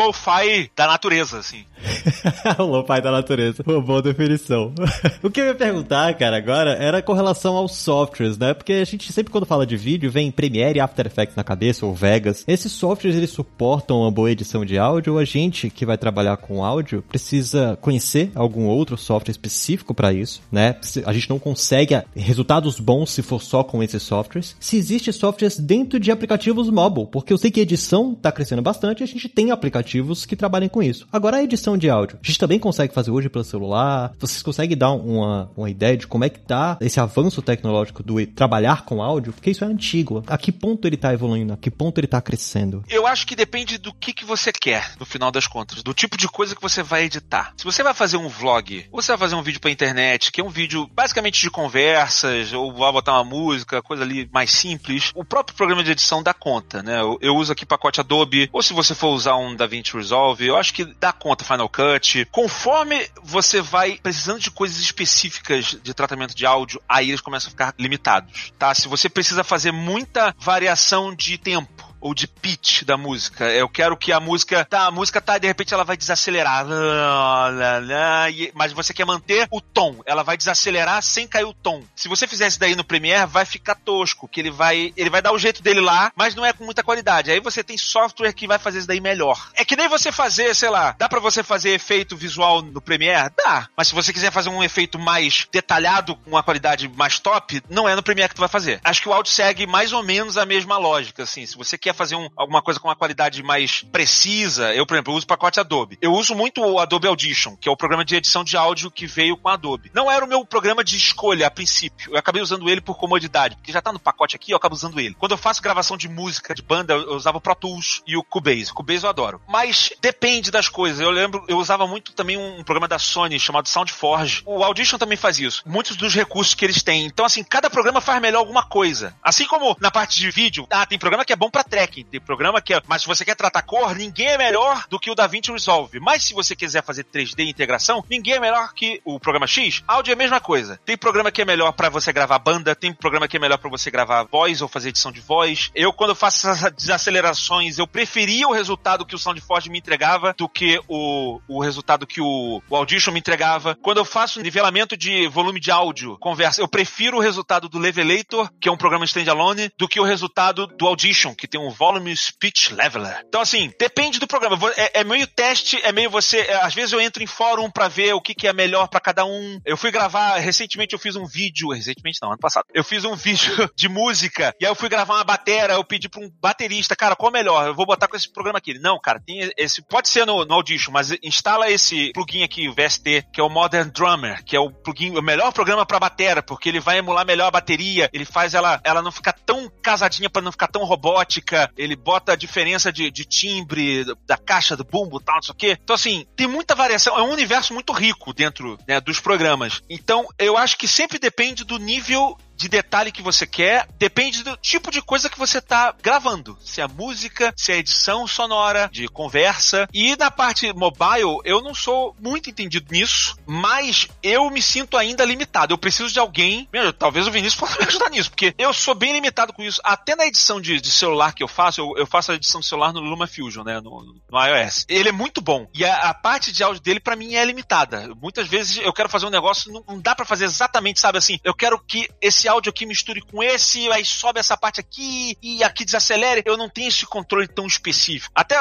Speaker 3: da natureza, assim.
Speaker 1: o lo-fi da natureza. Uma boa definição. o que eu ia perguntar, cara, agora era com relação aos softwares, né? Porque a gente sempre quando fala de vídeo vem Premiere After Effects na cabeça, ou Vegas. Esses softwares, eles suportam uma boa edição de áudio ou a gente que vai trabalhar com áudio precisa conhecer algum outro software específico para isso, né? A gente não consegue resultados bons se for só com esses softwares. Se existe softwares dentro de aplicativos mobile, porque eu sei que edição tá crescendo bastante, a gente tem aplicativos que trabalham com isso. Agora a edição de áudio, a gente também consegue fazer hoje pelo celular. Vocês conseguem dar uma, uma ideia de como é que tá esse avanço tecnológico do trabalhar com áudio? Porque isso é antigo. A que ponto ele tá evoluindo? A que ponto ele tá crescendo?
Speaker 3: Eu acho que depende do que, que você quer, no final das contas, do tipo de coisa que você vai editar. Se você vai fazer um vlog, ou você vai fazer um vídeo pra internet, que é um vídeo basicamente de conversas, ou vai botar uma música, coisa ali mais simples, o próprio programa de edição dá conta, né? Eu, eu uso aqui pacote Adobe, ou se você for usar um DaVinci Resolve, eu acho que dá conta Final Cut. Conforme você vai precisando de coisas específicas de tratamento de áudio, aí eles começam a ficar limitados, tá? Se você precisa fazer muita variação de tempo, ou de pitch da música. Eu quero que a música, tá, a música tá, de repente ela vai desacelerar, mas você quer manter o tom, ela vai desacelerar sem cair o tom. Se você fizer isso daí no Premiere, vai ficar tosco, que ele vai, ele vai dar o jeito dele lá, mas não é com muita qualidade. Aí você tem software que vai fazer isso daí melhor. É que nem você fazer, sei lá, dá para você fazer efeito visual no Premiere? Dá. Mas se você quiser fazer um efeito mais detalhado, com uma qualidade mais top, não é no Premiere que tu vai fazer. Acho que o áudio segue mais ou menos a mesma lógica, assim. Se você quer fazer um, alguma coisa com uma qualidade mais precisa, eu, por exemplo, uso o pacote Adobe. Eu uso muito o Adobe Audition, que é o programa de edição de áudio que veio com a Adobe. Não era o meu programa de escolha a princípio. Eu acabei usando ele por comodidade, porque já tá no pacote aqui, eu acabo usando ele. Quando eu faço gravação de música, de banda, eu usava o Pro Tools e o Cubase. O Cubase eu adoro. Mas depende das coisas. Eu lembro, eu usava muito também um programa da Sony chamado SoundForge. O Audition também faz isso. Muitos dos recursos que eles têm. Então, assim, cada programa faz melhor alguma coisa. Assim como na parte de vídeo, ah, tem programa que é bom para tracking, tem programa que é. Mas se você quer tratar cor, ninguém é melhor do que o DaVinci Resolve. Mas se você quiser fazer 3D integração, ninguém é melhor que o programa X. Áudio é a mesma coisa. Tem programa que é melhor para você gravar banda, tem programa que é melhor para você gravar voz ou fazer edição de voz. Eu, quando faço essas desacelerações, eu preferia o resultado que o SoundForge me entregava do que o, o resultado que o, o Audition me entregava. Quando eu faço nivelamento de volume de áudio, conversa, eu prefiro o resultado do Levelator, que é um programa standalone, do que o resultado do Audition, que tem um Volume Speech Leveler. Então, assim, depende do programa. É, é meio teste, é meio você. É, às vezes eu entro em fórum para ver o que, que é melhor para cada um. Eu fui gravar, recentemente eu fiz um vídeo, recentemente não, ano passado. Eu fiz um vídeo de música, e aí eu fui gravar uma batera, eu pedi pra um baterista, cara, qual é melhor? Eu vou botar com esse programa aqui. Ele, não, cara, tem esse. Pode ser no, no Audition, mas instala esse plugin aqui, o VST, que é o Modern Drummer, que é o plugin, o melhor programa para batera, porque ele vai emular melhor a bateria, ele faz ela, ela não ficar tão casadinha para não ficar tão robótica, ele bota a diferença de, de timbre, da caixa, do bumbo tal, não sei o quê. Então, assim, tem muita variação, é um universo muito rico dentro né, dos programas. Então, eu acho que sempre depende do nível de detalhe que você quer, depende do tipo de coisa que você tá gravando. Se é música, se é edição sonora, de conversa. E na parte mobile, eu não sou muito entendido nisso, mas eu me sinto ainda limitado. Eu preciso de alguém. Meu, talvez o Vinícius possa me ajudar nisso, porque eu sou bem limitado com isso. Até na edição de, de celular que eu faço, eu, eu, faço a edição de celular no LumaFusion, né? No, no iOS. Ele é muito bom. E a, a parte de áudio dele, para mim, é limitada. Muitas vezes eu quero fazer um negócio, não, não dá para fazer exatamente, sabe assim? Eu quero que esse esse áudio aqui misture com esse, aí sobe essa parte aqui e aqui desacelere. Eu não tenho esse controle tão específico. Até,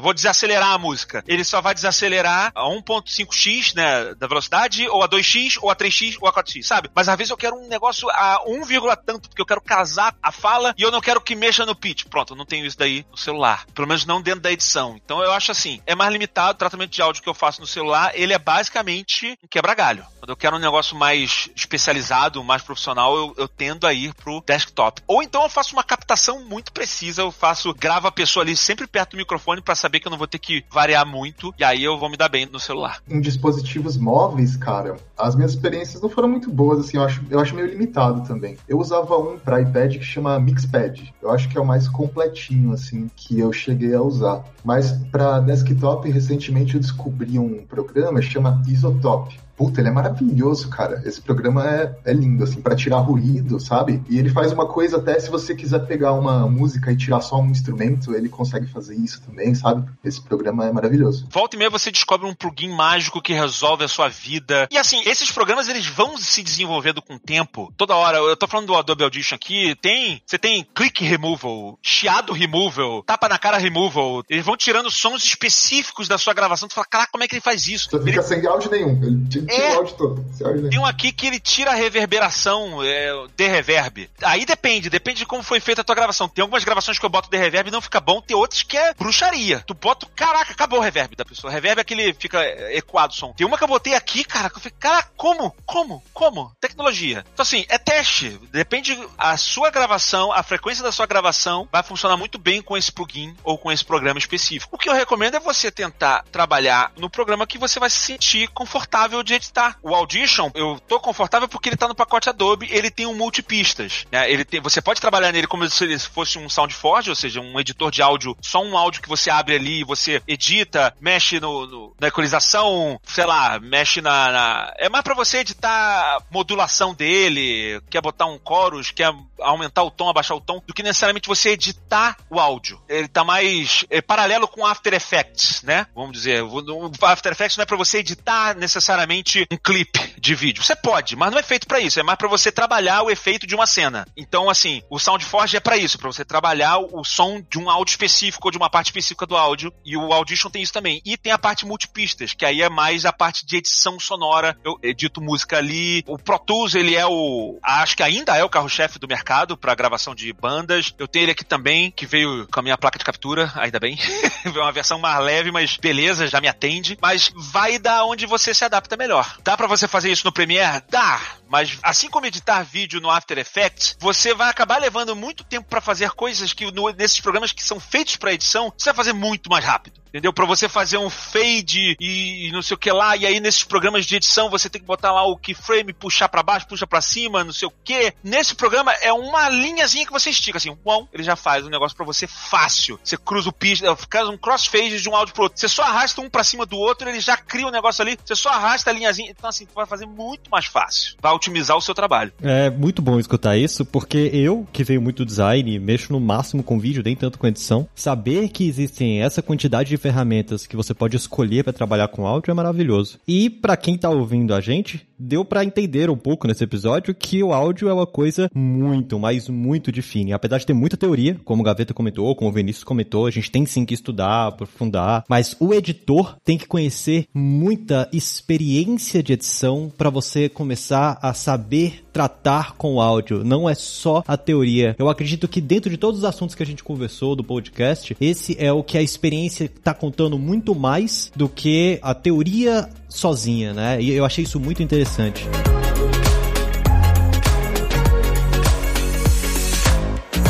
Speaker 3: vou desacelerar a música. Ele só vai desacelerar a 1.5x, né, da velocidade, ou a 2x, ou a 3x, ou a 4x, sabe? Mas às vezes eu quero um negócio a 1, tanto, porque eu quero casar a fala e eu não quero que mexa no pitch. Pronto, eu não tenho isso daí no celular. Pelo menos não dentro da edição. Então eu acho assim, é mais limitado o tratamento de áudio que eu faço no celular, ele é basicamente um quebra-galho. Quando eu quero um negócio mais especializado, mais profissional, eu, eu tendo a ir pro desktop. Ou então eu faço uma captação muito precisa, eu faço, gravo a pessoa ali sempre perto do microfone para saber que eu não vou ter que variar muito, e aí eu vou me dar bem no celular.
Speaker 2: Em dispositivos móveis, cara, as minhas experiências não foram muito boas, assim, eu acho, eu acho meio limitado também. Eu usava um para iPad que chama Mixpad. Eu acho que é o mais completinho, assim, que eu cheguei a usar. Mas para desktop, recentemente eu descobri um programa que chama Isotope Puta, ele é maravilhoso, cara. Esse programa é, é lindo, assim, para tirar ruído, sabe? E ele faz uma coisa até se você quiser pegar uma música e tirar só um instrumento, ele consegue fazer isso também, sabe? Esse programa é maravilhoso.
Speaker 3: Volta e meia você descobre um plugin mágico que resolve a sua vida. E assim, esses programas eles vão se desenvolvendo com o tempo. Toda hora, eu tô falando do Adobe Audition aqui, tem, você tem click removal, chiado removal, tapa na cara removal. Eles vão tirando sons específicos da sua gravação. Tu fala, caraca, como é que ele faz isso?
Speaker 2: Você fica
Speaker 3: ele...
Speaker 2: sem áudio nenhum. Ele é. o áudio todo.
Speaker 3: Tem um aqui que ele tira a reverberação é, de reverb. Aí depende, depende de como foi feita a tua gravação. Tem algumas gravações que eu boto de reverb e não fica bom, tem outras que é bruxaria. Tu bota, caraca, acabou o reverb da pessoa. Reverb é aquele fica ecoado o som. Tem uma que eu botei aqui, cara, que eu falei, cara, como? Como? Como? Tecnologia. Então assim, é teste. Depende a sua gravação, a frequência da sua gravação vai funcionar muito bem com esse plugin ou com esse programa específico. O que eu recomendo é você tentar trabalhar no programa que você vai se sentir confortável de de editar. O Audition, eu tô confortável porque ele tá no pacote Adobe, ele tem um multipistas, né? Ele tem, você pode trabalhar nele como se ele fosse um SoundForge, ou seja, um editor de áudio, só um áudio que você abre ali, você edita, mexe no, no na equalização, sei lá, mexe na, na... é mais para você editar modulação dele, quer botar um chorus, quer aumentar o tom, abaixar o tom, do que necessariamente você editar o áudio. Ele tá mais é, paralelo com After Effects, né? Vamos dizer, o After Effects não é para você editar necessariamente um clipe de vídeo. Você pode, mas não é feito para isso. É mais para você trabalhar o efeito de uma cena. Então, assim, o SoundForge é para isso, para você trabalhar o som de um áudio específico ou de uma parte específica do áudio. E o Audition tem isso também. E tem a parte multipistas, que aí é mais a parte de edição sonora. Eu edito música ali. O Pro Tools, ele é o. Acho que ainda é o carro-chefe do mercado para gravação de bandas. Eu tenho ele aqui também, que veio com a minha placa de captura, ainda bem. veio uma versão mais leve, mas beleza, já me atende. Mas vai da onde você se adapta melhor. Dá para você fazer isso no Premiere? Dá! Mas assim como editar vídeo no After Effects, você vai acabar levando muito tempo para fazer coisas que no, nesses programas que são feitos para edição, você vai fazer muito mais rápido entendeu? Para você fazer um fade e, não sei o que lá, e aí nesses programas de edição você tem que botar lá o keyframe, puxar para baixo, puxa para cima, não sei o que. Nesse programa é uma linhazinha que você estica, assim, um, ele já faz um negócio para você fácil. Você cruza o pista, faz um crossfade de um áudio pro outro. Você só arrasta um para cima do outro, ele já cria um negócio ali, você só arrasta a linhazinha. Então, assim, vai fazer muito mais fácil. Vai otimizar o seu trabalho.
Speaker 1: É muito bom escutar isso, porque eu, que venho muito design, mexo no máximo com vídeo, nem tanto com edição, saber que existem essa quantidade de ferramentas que você pode escolher para trabalhar com áudio é maravilhoso. E para quem tá ouvindo a gente, deu para entender um pouco nesse episódio que o áudio é uma coisa muito, mas muito difícil. Apesar de ter muita teoria, como o Gaveta comentou, como o Vinícius comentou, a gente tem sim que estudar, aprofundar, mas o editor tem que conhecer muita experiência de edição para você começar a saber tratar com o áudio. Não é só a teoria. Eu acredito que dentro de todos os assuntos que a gente conversou do podcast, esse é o que a experiência está contando muito mais do que a teoria sozinha, né? E eu achei isso muito interessante.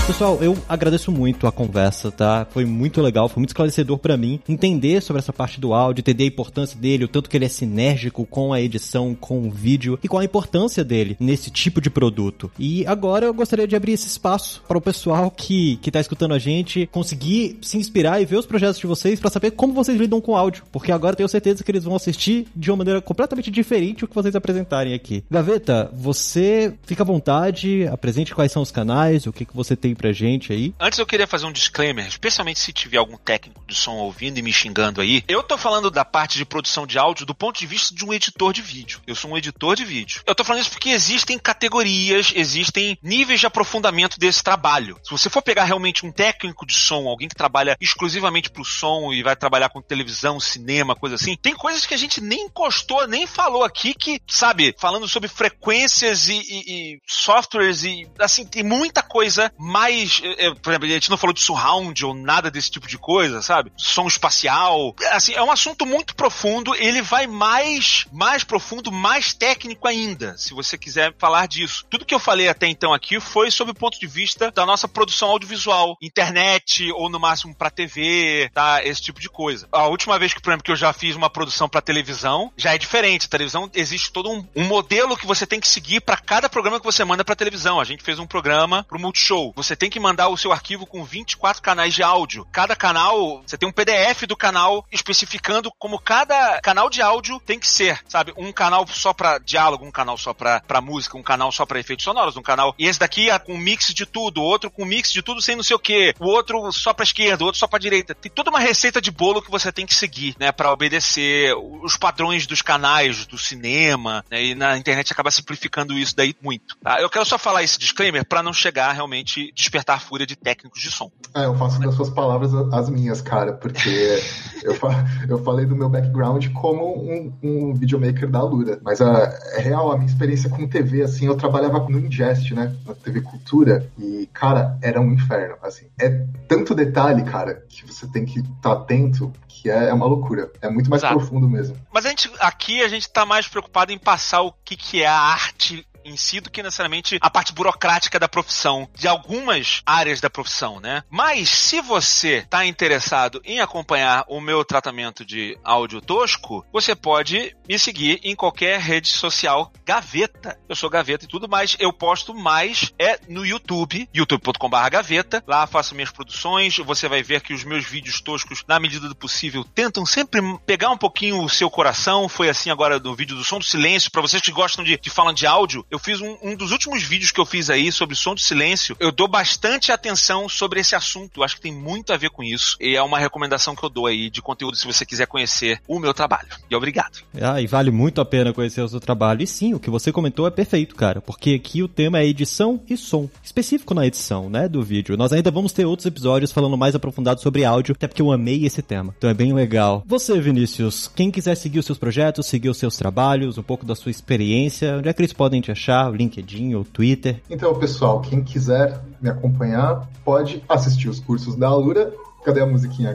Speaker 1: Pessoal, eu agradeço muito a conversa, tá? Foi muito legal, foi muito esclarecedor para mim entender sobre essa parte do áudio, entender a importância dele, o tanto que ele é sinérgico com a edição, com o vídeo e qual a importância dele nesse tipo de produto. E agora eu gostaria de abrir esse espaço para o pessoal que que tá escutando a gente conseguir se inspirar e ver os projetos de vocês para saber como vocês lidam com áudio, porque agora tenho certeza que eles vão assistir de uma maneira completamente diferente o que vocês apresentarem aqui. Gaveta, você fica à vontade, apresente quais são os canais, o que que você tem pra gente aí.
Speaker 3: Antes eu queria fazer um disclaimer, especialmente se tiver algum técnico de som ouvindo e me xingando aí. Eu tô falando da parte de produção de áudio do ponto de vista de um editor de vídeo. Eu sou um editor de vídeo. Eu tô falando isso porque existem categorias, existem níveis de aprofundamento desse trabalho. Se você for pegar realmente um técnico de som, alguém que trabalha exclusivamente pro som e vai trabalhar com televisão, cinema, coisa assim, tem coisas que a gente nem encostou, nem falou aqui que, sabe, falando sobre frequências e, e, e softwares e, assim, tem muita coisa mais mais. É, por exemplo, a gente não falou de surround ou nada desse tipo de coisa, sabe? Som espacial. Assim, é um assunto muito profundo. Ele vai mais, mais profundo, mais técnico ainda, se você quiser falar disso. Tudo que eu falei até então aqui foi sob o ponto de vista da nossa produção audiovisual, internet ou no máximo para TV, tá? Esse tipo de coisa. A última vez que, por exemplo, que eu já fiz uma produção para televisão, já é diferente. A televisão existe todo um, um modelo que você tem que seguir para cada programa que você manda para televisão. A gente fez um programa pro Multishow. Você você tem que mandar o seu arquivo com 24 canais de áudio. Cada canal, você tem um PDF do canal especificando como cada canal de áudio tem que ser, sabe? Um canal só para diálogo, um canal só para música, um canal só para efeitos sonoros, um canal. E esse daqui é com mix de tudo, outro com mix de tudo sem não sei o que, o outro só para esquerda, o outro só para direita. Tem toda uma receita de bolo que você tem que seguir, né, para obedecer os padrões dos canais do cinema, né, e na internet acaba simplificando isso daí muito. Tá? Eu quero só falar esse disclaimer para não chegar realmente despertar a fúria de técnicos de som.
Speaker 2: É, eu faço das suas palavras as minhas, cara, porque eu, fa eu falei do meu background como um, um videomaker da Lura, mas a, é real, a minha experiência com TV, assim, eu trabalhava no Ingest, né, na TV Cultura, e, cara, era um inferno, assim. É tanto detalhe, cara, que você tem que estar tá atento, que é, é, uma loucura. É muito mais Exato. profundo mesmo.
Speaker 3: Mas a gente, aqui a gente tá mais preocupado em passar o que, que é a arte em si do que necessariamente a parte burocrática da profissão, de algumas áreas da profissão, né? Mas se você está interessado em acompanhar o meu tratamento de áudio tosco, você pode me seguir em qualquer rede social Gaveta. Eu sou Gaveta e tudo, mas eu posto mais é no YouTube, youtube.com.br Gaveta. Lá faço minhas produções. Você vai ver que os meus vídeos toscos, na medida do possível, tentam sempre pegar um pouquinho o seu coração. Foi assim agora no vídeo do som do silêncio. Para vocês que gostam de, de falar de áudio, eu fiz um, um dos últimos vídeos que eu fiz aí sobre som do silêncio. Eu dou bastante atenção sobre esse assunto. Eu acho que tem muito a ver com isso. E é uma recomendação que eu dou aí de conteúdo se você quiser conhecer o meu trabalho. E obrigado.
Speaker 1: Ah, e vale muito a pena conhecer o seu trabalho. E sim, o que você comentou é perfeito, cara. Porque aqui o tema é edição e som. Específico na edição, né, do vídeo. Nós ainda vamos ter outros episódios falando mais aprofundado sobre áudio, até porque eu amei esse tema. Então é bem legal. Você, Vinícius, quem quiser seguir os seus projetos, seguir os seus trabalhos, um pouco da sua experiência, onde é que eles podem te achar? LinkedIn ou Twitter?
Speaker 2: Então, pessoal, quem quiser me acompanhar, pode assistir os cursos da Alura. Cadê a musiquinha,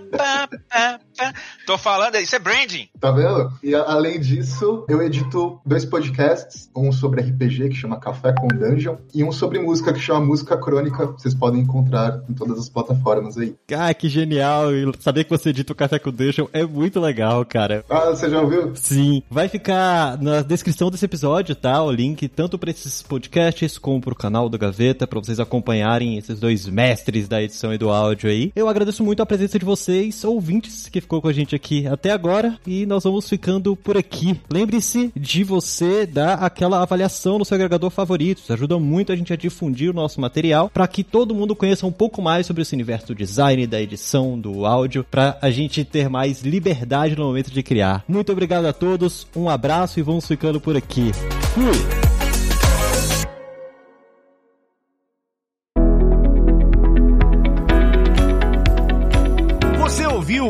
Speaker 2: Gaveta?
Speaker 3: Tô falando, isso é branding.
Speaker 2: Tá vendo? E a, além disso, eu edito dois podcasts, um sobre RPG que chama Café com Dungeon e um sobre música que chama Música Crônica. Vocês podem encontrar em todas as plataformas aí.
Speaker 1: Ah, que genial! E saber que você edita o Café com Dungeon é muito legal, cara.
Speaker 2: Ah, você já ouviu?
Speaker 1: Sim. Vai ficar na descrição desse episódio, tá? O link tanto para esses podcasts como pro canal do Gaveta, para vocês acompanharem esses dois mestres da edição e do áudio aí. Eu agradeço muito a presença de vocês, ouvintes, que ficou com a gente aqui até agora e nós vamos ficando por aqui. Lembre-se de você dar aquela avaliação no seu agregador favorito, isso ajuda muito a gente a difundir o nosso material para que todo mundo conheça um pouco mais sobre esse universo do design, da edição, do áudio, para a gente ter mais liberdade no momento de criar. Muito obrigado a todos, um abraço e vamos ficando por aqui. Fui!